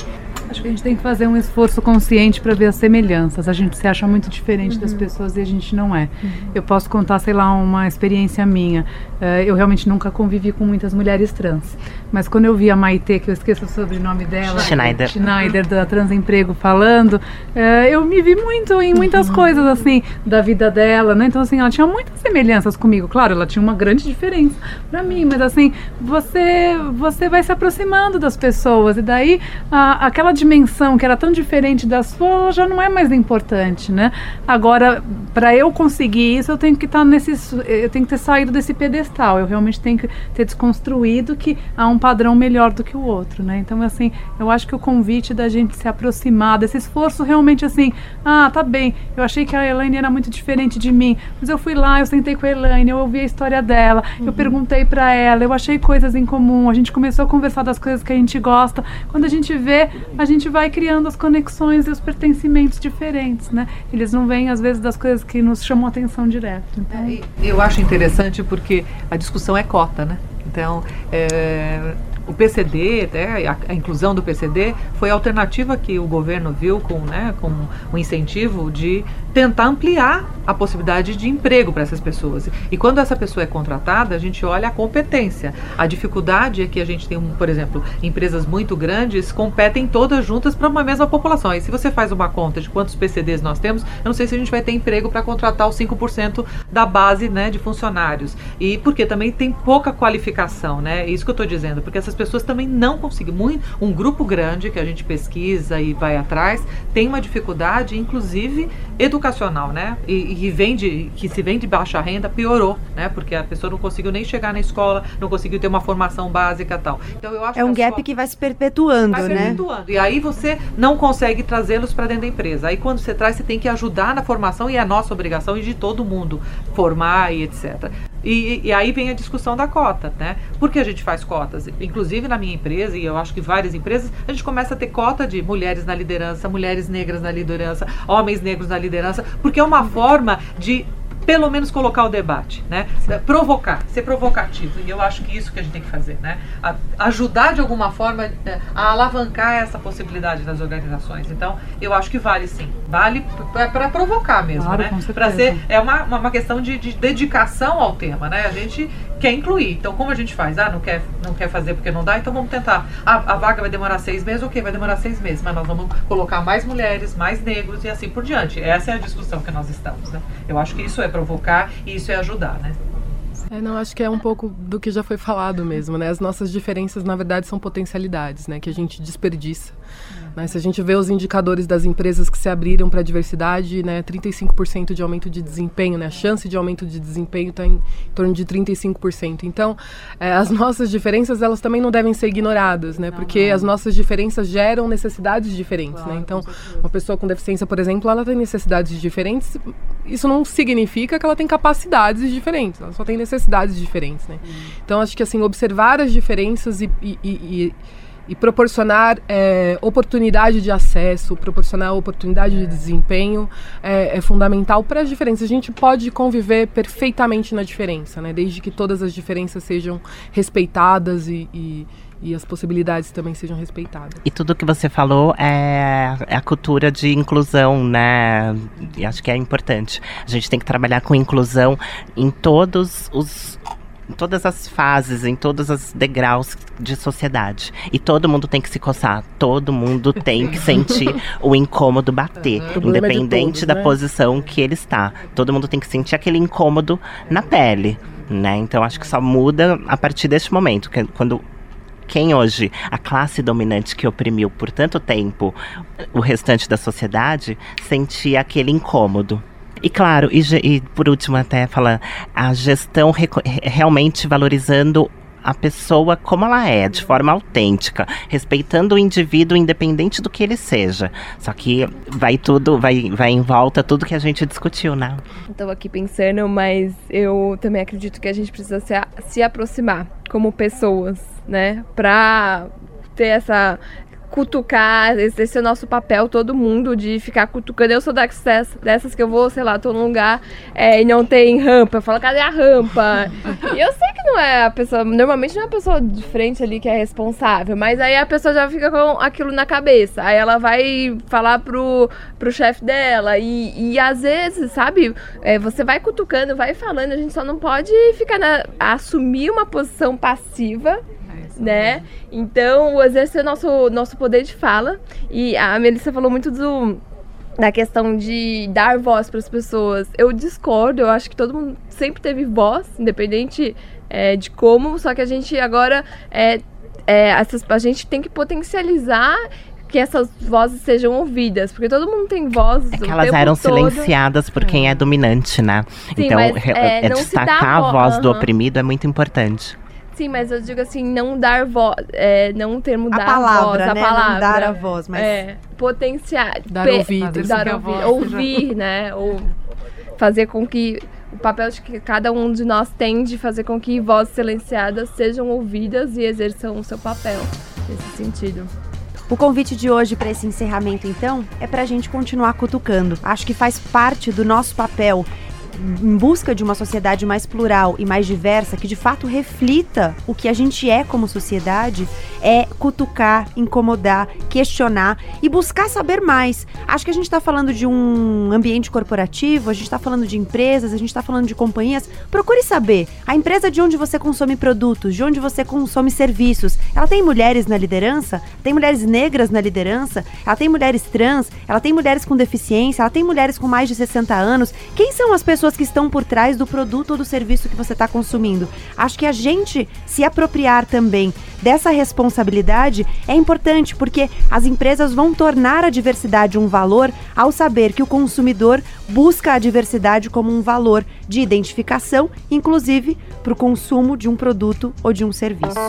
Acho que a gente tem que fazer um esforço consciente para ver as semelhanças. A gente se acha muito diferente uhum. das pessoas e a gente não é. Uhum. Eu posso contar, sei lá, uma experiência minha. Uh, eu realmente nunca convivi com muitas mulheres trans. Mas quando eu vi a Maite, que eu esqueço o sobrenome dela, Schneider, Schneider da Transemprego falando, uh, eu me vi muito em muitas uhum. coisas assim da vida dela, né? Então assim, ela tinha muitas semelhanças comigo. Claro, ela tinha uma grande diferença para mim, mas assim, você você vai se aproximando das pessoas e daí a, aquela dimensão que era tão diferente da sua já não é mais importante, né? Agora, para eu conseguir isso, eu tenho que estar tá nesse, eu tenho que ter saído desse pedestal. Eu realmente tenho que ter desconstruído que há um padrão melhor do que o outro, né? Então, assim, eu acho que o convite da gente se aproximar desse esforço realmente assim, ah, tá bem. Eu achei que a Elaine era muito diferente de mim, mas eu fui lá, eu sentei com a Elaine, eu ouvi a história dela, uhum. eu perguntei para ela, eu achei coisas em comum, a gente começou a conversar das coisas que a gente gosta. Quando a gente vê, a gente vai criando as conexões e os pertencimentos diferentes, né? Eles não vêm às vezes das coisas que nos chamam a atenção direto. Então... É, eu acho interessante porque a discussão é cota, né? Então, é, o PCD, né, a, a, inclusão do PCD, foi a alternativa que o governo viu com, né, com o incentivo de tentar ampliar a possibilidade de emprego para essas pessoas. E quando essa pessoa é contratada, a gente olha a competência. A dificuldade é que a gente tem, por exemplo, empresas muito grandes competem todas juntas para uma mesma população. E se você faz uma conta de quantos PCDs nós temos, eu não sei se a gente vai ter emprego para contratar os 5% da base né, de funcionários. E porque também tem pouca qualificação, né? É isso que eu estou dizendo, porque essas pessoas também não conseguem. Muito, um grupo grande que a gente pesquisa e vai atrás tem uma dificuldade, inclusive educacional, né? E, e vem de, que se vem de baixa renda, piorou, né? Porque a pessoa não conseguiu nem chegar na escola, não conseguiu ter uma formação básica tal. Então eu acho é um gap que vai se perpetuando, vai né? perpetuando. E aí você não consegue trazê-los para dentro da empresa. Aí quando você traz, você tem que ajudar na formação e é a nossa obrigação e de todo mundo formar e etc. E, e, aí vem a discussão da cota, né? Por que a gente faz cotas? Inclusive na minha empresa, e eu acho que várias empresas, a gente começa a ter cota de mulheres na liderança, mulheres negras na liderança, homens negros na liderança, porque é uma forma de pelo menos colocar o debate, né? Provocar, ser provocativo. E eu acho que isso que a gente tem que fazer, né? A, ajudar de alguma forma é, a alavancar essa possibilidade das organizações. Então, eu acho que vale sim. Vale para provocar mesmo, claro, né? Para ser é uma, uma questão de, de, dedicação ao tema, né? A gente quer incluir. Então, como a gente faz? Ah, não quer, não quer fazer porque não dá, então vamos tentar. a vaga vai demorar seis meses, ok, vai demorar seis meses, mas nós vamos colocar mais mulheres, mais negros e assim por diante. Essa é a discussão que nós estamos, né? Eu acho que isso é provocar e isso é ajudar, né? É, não, acho que é um pouco do que já foi falado mesmo, né? As nossas diferenças, na verdade, são potencialidades, né? Que a gente desperdiça. Né? Se a gente vê os indicadores das empresas que se abriram para a diversidade, né, 35% de aumento de desempenho, né, a chance de aumento de desempenho está em, em, torno de 35%. Então, é, as nossas diferenças elas também não devem ser ignoradas, né, porque as nossas diferenças geram necessidades diferentes. Né? Claro, né? Então, uma pessoa com deficiência, por exemplo, ela tem necessidades diferentes. Isso não significa que ela tem capacidades diferentes. Ela só tem necessidades diferentes. Né? Hum. Então, acho que assim observar as diferenças e, e, e e proporcionar é, oportunidade de acesso, proporcionar oportunidade de desempenho é, é fundamental para as diferenças. A gente pode conviver perfeitamente na diferença, né? desde que todas as diferenças sejam respeitadas e, e, e as possibilidades também sejam respeitadas. E tudo que você falou é, é a cultura de inclusão, né? E acho que é importante. A gente tem que trabalhar com inclusão em todos os em todas as fases, em todos os degraus de sociedade. E todo mundo tem que se coçar, todo mundo tem que sentir o incômodo bater, uhum. independente todos, da né? posição que ele está. Todo mundo tem que sentir aquele incômodo na pele, né? Então acho que só muda a partir deste momento, que é quando quem hoje, a classe dominante que oprimiu por tanto tempo o restante da sociedade, sentia aquele incômodo. E claro, e, e por último até fala a gestão realmente valorizando a pessoa como ela é, de forma autêntica, respeitando o indivíduo independente do que ele seja. Só que vai tudo, vai, vai em volta tudo que a gente discutiu, né? Estou aqui pensando, mas eu também acredito que a gente precisa se, se aproximar como pessoas, né? Pra ter essa cutucar, esse é o nosso papel, todo mundo, de ficar cutucando. Eu sou dessas, dessas que eu vou, sei lá, tô num lugar é, e não tem rampa. Eu falo, cadê a rampa? e eu sei que não é a pessoa, normalmente não é a pessoa de frente ali que é responsável, mas aí a pessoa já fica com aquilo na cabeça. Aí ela vai falar pro, pro chefe dela. E, e às vezes, sabe, é, você vai cutucando, vai falando, a gente só não pode ficar na, assumir uma posição passiva né? Então, exercer o nosso, nosso poder de fala. E a Melissa falou muito do da questão de dar voz para as pessoas. Eu discordo, eu acho que todo mundo sempre teve voz, independente é, de como, só que a gente agora é, é, essas, a gente tem que potencializar que essas vozes sejam ouvidas, porque todo mundo tem voz. É que elas eram todo. silenciadas por quem é dominante, né? Sim, então, mas, é, é destacar a voz uhum. do oprimido é muito importante. Sim, mas eu digo assim, não dar voz, é, não termo a dar palavra, voz, né? a palavra. Não dar a voz, mas... É, potenciar. Dar ouvido. Dar ouvido, ouvir, né? Ou fazer com que o papel de que cada um de nós tem de fazer com que vozes silenciadas sejam ouvidas e exerçam o seu papel nesse sentido. O convite de hoje para esse encerramento, então, é para a gente continuar cutucando. Acho que faz parte do nosso papel em busca de uma sociedade mais plural e mais diversa, que de fato reflita o que a gente é como sociedade, é cutucar, incomodar, questionar e buscar saber mais. Acho que a gente está falando de um ambiente corporativo, a gente está falando de empresas, a gente está falando de companhias. Procure saber. A empresa de onde você consome produtos, de onde você consome serviços, ela tem mulheres na liderança? Tem mulheres negras na liderança? Ela tem mulheres trans? Ela tem mulheres com deficiência? Ela tem mulheres com mais de 60 anos? Quem são as pessoas? Pessoas que estão por trás do produto ou do serviço que você está consumindo. Acho que a gente se apropriar também dessa responsabilidade é importante, porque as empresas vão tornar a diversidade um valor ao saber que o consumidor busca a diversidade como um valor de identificação, inclusive para o consumo de um produto ou de um serviço.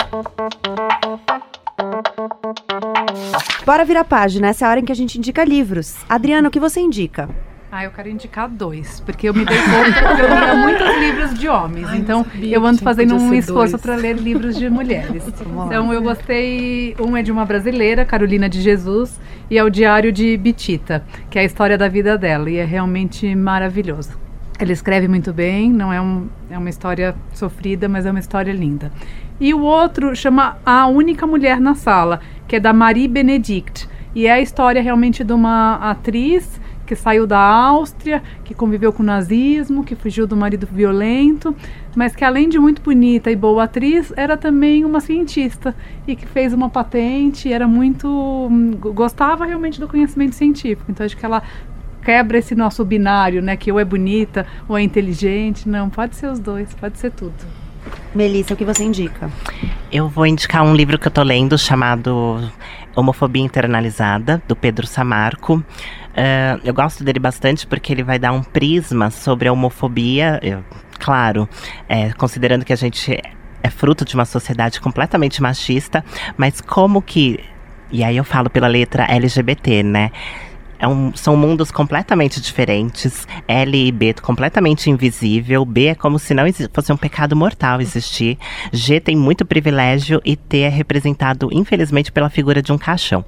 Bora virar página, essa é a hora em que a gente indica livros. Adriana, o que você indica? Ah, eu quero indicar dois, porque eu me dei conta que eu lia muitos livros de homens, Ai, então eu ando fazendo um esforço para ler livros de mulheres. então eu gostei, um é de uma brasileira, Carolina de Jesus, e é o Diário de Bitita, que é a história da vida dela, e é realmente maravilhoso. Ela escreve muito bem, não é, um, é uma história sofrida, mas é uma história linda. E o outro chama A Única Mulher na Sala, que é da Marie Benedict, e é a história realmente de uma atriz que saiu da Áustria, que conviveu com o nazismo, que fugiu do marido violento, mas que além de muito bonita e boa atriz, era também uma cientista e que fez uma patente, era muito hum, gostava realmente do conhecimento científico. Então acho que ela quebra esse nosso binário, né, que ou é bonita ou é inteligente, não, pode ser os dois, pode ser tudo. Melissa, o que você indica? Eu vou indicar um livro que eu tô lendo chamado Homofobia Internalizada, do Pedro Samarco. Uh, eu gosto dele bastante porque ele vai dar um prisma sobre a homofobia, eu, claro, é, considerando que a gente é fruto de uma sociedade completamente machista, mas como que. E aí eu falo pela letra LGBT, né? É um, são mundos completamente diferentes. L e B completamente invisível. B é como se não fosse um pecado mortal existir. G tem muito privilégio e T é representado, infelizmente, pela figura de um caixão.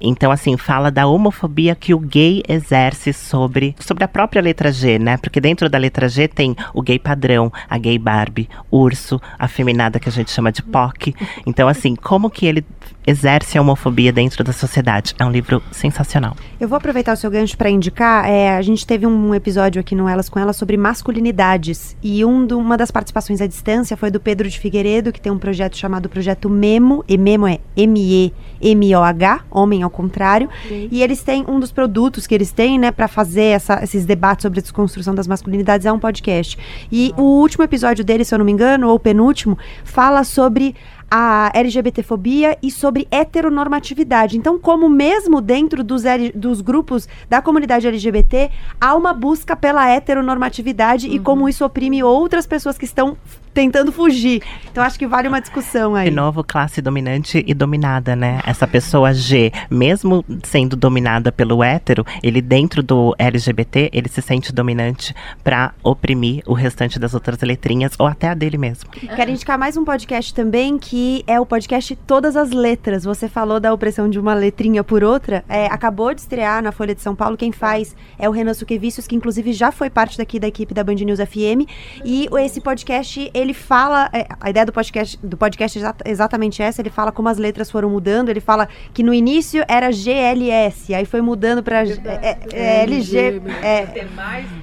Então, assim, fala da homofobia que o gay exerce sobre, sobre a própria letra G, né? Porque dentro da letra G tem o gay padrão, a gay Barbie, urso, a feminada que a gente chama de POC. Então, assim, como que ele exerce a homofobia dentro da sociedade? É um livro sensacional. Eu vou aproveitar o seu gancho para indicar. É, a gente teve um episódio aqui no Elas com Elas sobre masculinidades. E um do, uma das participações à distância foi do Pedro de Figueiredo, que tem um projeto chamado Projeto Memo. E Memo é M-E-M-O-H, homem ao contrário. E eles têm um dos produtos que eles têm, né, para fazer essa, esses debates sobre a desconstrução das masculinidades é um podcast. E o último episódio dele, se eu não me engano, ou o penúltimo, fala sobre a LGBTfobia e sobre heteronormatividade. Então, como mesmo dentro dos, L, dos grupos da comunidade LGBT, há uma busca pela heteronormatividade uhum. e como isso oprime outras pessoas que estão tentando fugir. Então acho que vale uma discussão aí. De novo, classe dominante e dominada, né? Essa pessoa G, mesmo sendo dominada pelo hétero, ele dentro do LGBT, ele se sente dominante para oprimir o restante das outras letrinhas ou até a dele mesmo. Quero indicar mais um podcast também que é o podcast Todas as Letras. Você falou da opressão de uma letrinha por outra. É, acabou de estrear na Folha de São Paulo. Quem faz é o Renan Suquevicius, que inclusive já foi parte daqui da equipe da Band News FM. E esse podcast ele fala, é, a ideia do podcast, do podcast é exatamente essa, ele fala como as letras foram mudando, ele fala que no início era GLS, aí foi mudando para é, é, é, LG. É,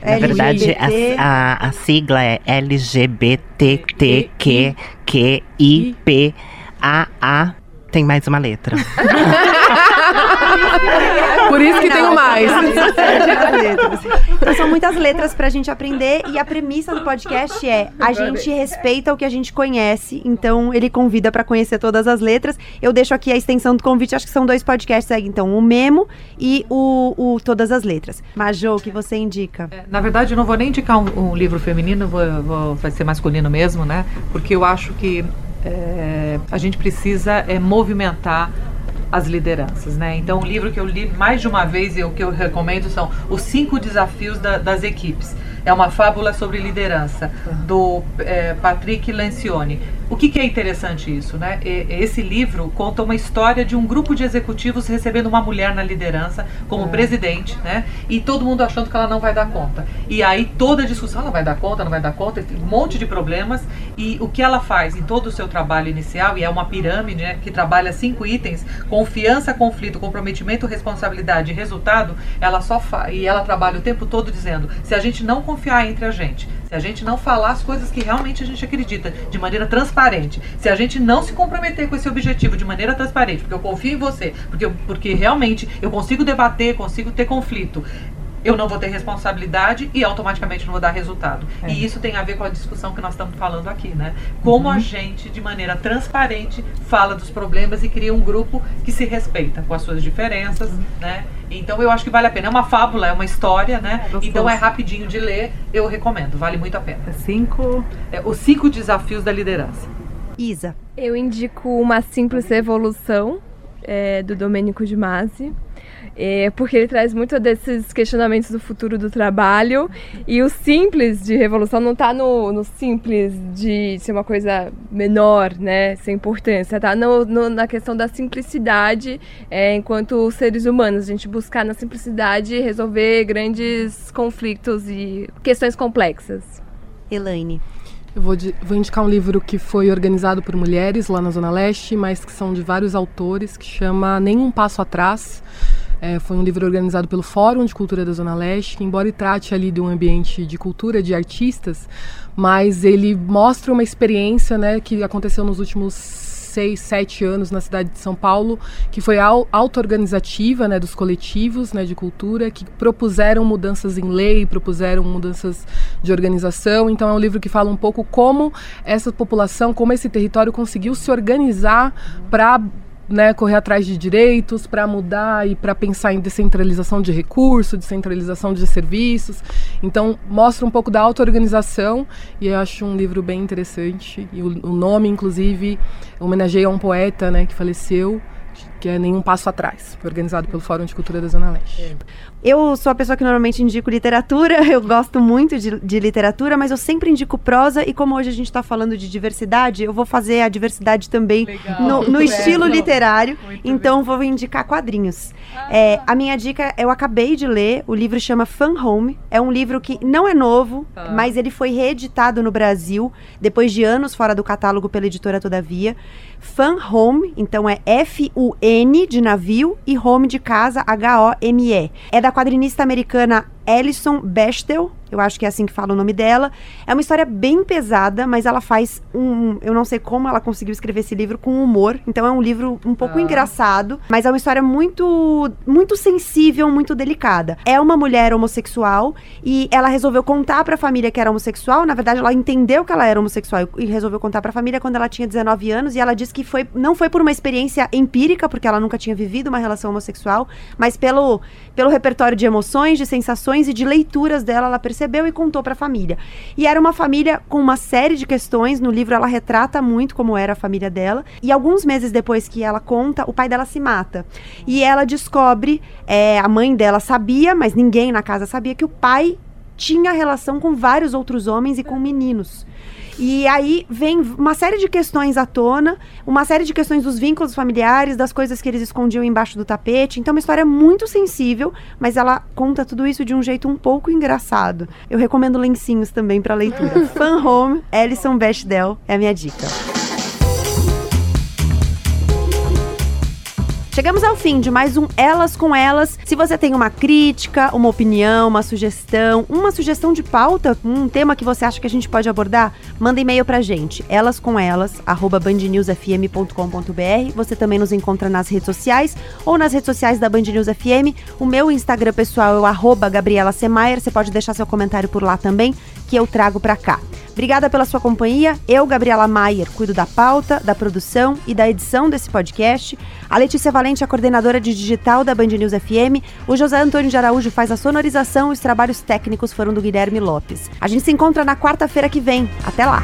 Na verdade, a, a, a sigla é LGBTQQIPAA tem mais uma letra. Por isso que tenho mais. Então são muitas letras pra gente aprender e a premissa do podcast é a gente respeita o que a gente conhece, então ele convida para conhecer todas as letras. Eu deixo aqui a extensão do convite, acho que são dois podcasts aí, então o Memo e o, o Todas as Letras. Majô, o que você indica? É, na verdade, eu não vou nem indicar um, um livro feminino, vou, vou, vai ser masculino mesmo, né? Porque eu acho que é, a gente precisa é, movimentar as lideranças, né? Então, o livro que eu li mais de uma vez e o que eu recomendo são os cinco desafios da, das equipes. É uma fábula sobre liderança do é, Patrick Lencioni. O que, que, é interessante isso, né? Esse livro conta uma história de um grupo de executivos recebendo uma mulher na liderança como é. presidente, né? E todo mundo achando que ela não vai dar conta. E aí toda a discussão, ela vai dar conta, não vai dar conta, um monte de problemas. E o que ela faz em todo o seu trabalho inicial, e é uma pirâmide né, que trabalha cinco itens: confiança, conflito, comprometimento, responsabilidade e resultado, ela só faz. E ela trabalha o tempo todo dizendo: se a gente não confiar entre a gente, se a gente não falar as coisas que realmente a gente acredita de maneira transparente, se a gente não se comprometer com esse objetivo de maneira transparente, porque eu confio em você, porque, porque realmente eu consigo debater, consigo ter conflito, eu não vou ter responsabilidade e automaticamente não vou dar resultado. É. E isso tem a ver com a discussão que nós estamos falando aqui, né? Como uhum. a gente, de maneira transparente, fala dos problemas e cria um grupo que se respeita com as suas diferenças, uhum. né? Então eu acho que vale a pena. É uma fábula, é uma história, né? É então é rapidinho de ler, eu recomendo, vale muito a pena. É cinco. É, os cinco desafios da liderança. Isa. Eu indico uma simples evolução é, do Domênico de Masi. É, porque ele traz muito desses questionamentos do futuro do trabalho e o simples de revolução não está no, no, simples de ser uma coisa menor, né, sem importância, tá no, no, na questão da simplicidade é, enquanto seres humanos, a gente buscar na simplicidade resolver grandes conflitos e questões complexas. Elaine. Eu vou, vou, indicar um livro que foi organizado por mulheres lá na Zona Leste, mas que são de vários autores, que chama Nenhum Passo Atrás. É, foi um livro organizado pelo Fórum de Cultura da Zona Leste, que embora trate ali de um ambiente de cultura, de artistas, mas ele mostra uma experiência né, que aconteceu nos últimos seis, sete anos na cidade de São Paulo, que foi auto-organizativa né, dos coletivos né, de cultura, que propuseram mudanças em lei, propuseram mudanças de organização. Então é um livro que fala um pouco como essa população, como esse território conseguiu se organizar para né, correr atrás de direitos, para mudar e para pensar em descentralização de recursos, descentralização de serviços. Então, mostra um pouco da auto-organização e eu acho um livro bem interessante. E o, o nome, inclusive, homenageia um poeta né, que faleceu, que é Nenhum Passo Atrás, organizado pelo Fórum de Cultura da Zona Leste. É. Eu sou a pessoa que normalmente indico literatura, eu gosto muito de, de literatura, mas eu sempre indico prosa, e como hoje a gente está falando de diversidade, eu vou fazer a diversidade também Legal, no, no estilo literário, muito então bem. vou indicar quadrinhos. Ah. É, a minha dica, eu acabei de ler, o livro chama Fan Home, é um livro que não é novo, ah. mas ele foi reeditado no Brasil, depois de anos fora do catálogo pela editora Todavia. Fan Home, então é F-U-N de navio e home de casa, H-O-M-E. É da quadrinista americana Alison Bechdel. eu acho que é assim que fala o nome dela. É uma história bem pesada, mas ela faz um. Eu não sei como ela conseguiu escrever esse livro com humor. Então é um livro um pouco ah. engraçado, mas é uma história muito, muito sensível, muito delicada. É uma mulher homossexual e ela resolveu contar para a família que era homossexual. Na verdade, ela entendeu que ela era homossexual e resolveu contar para a família quando ela tinha 19 anos. E ela disse que foi, não foi por uma experiência empírica, porque ela nunca tinha vivido uma relação homossexual, mas pelo, pelo repertório de emoções, de sensações e de leituras dela, ela percebeu e contou para a família. E era uma família com uma série de questões. No livro, ela retrata muito como era a família dela. E alguns meses depois que ela conta, o pai dela se mata. E ela descobre, é, a mãe dela sabia, mas ninguém na casa sabia, que o pai tinha relação com vários outros homens e com meninos. E aí vem uma série de questões à tona, uma série de questões dos vínculos familiares, das coisas que eles escondiam embaixo do tapete. Então, é uma história muito sensível, mas ela conta tudo isso de um jeito um pouco engraçado. Eu recomendo lencinhos também para leitura. Fan Home, Alison Bechdel é a minha dica. Chegamos ao fim de mais um Elas com Elas. Se você tem uma crítica, uma opinião, uma sugestão, uma sugestão de pauta, um tema que você acha que a gente pode abordar, manda e-mail pra gente, elascomelas@bandnewsfm.com.br. Você também nos encontra nas redes sociais ou nas redes sociais da Band News FM. O meu Instagram pessoal é o Gabriela Semayer. Você pode deixar seu comentário por lá também, que eu trago pra cá. Obrigada pela sua companhia. Eu, Gabriela Maier, cuido da pauta, da produção e da edição desse podcast. A Letícia Valente, a coordenadora de digital da Band News FM. O José Antônio de Araújo faz a sonorização e os trabalhos técnicos foram do Guilherme Lopes. A gente se encontra na quarta-feira que vem. Até lá!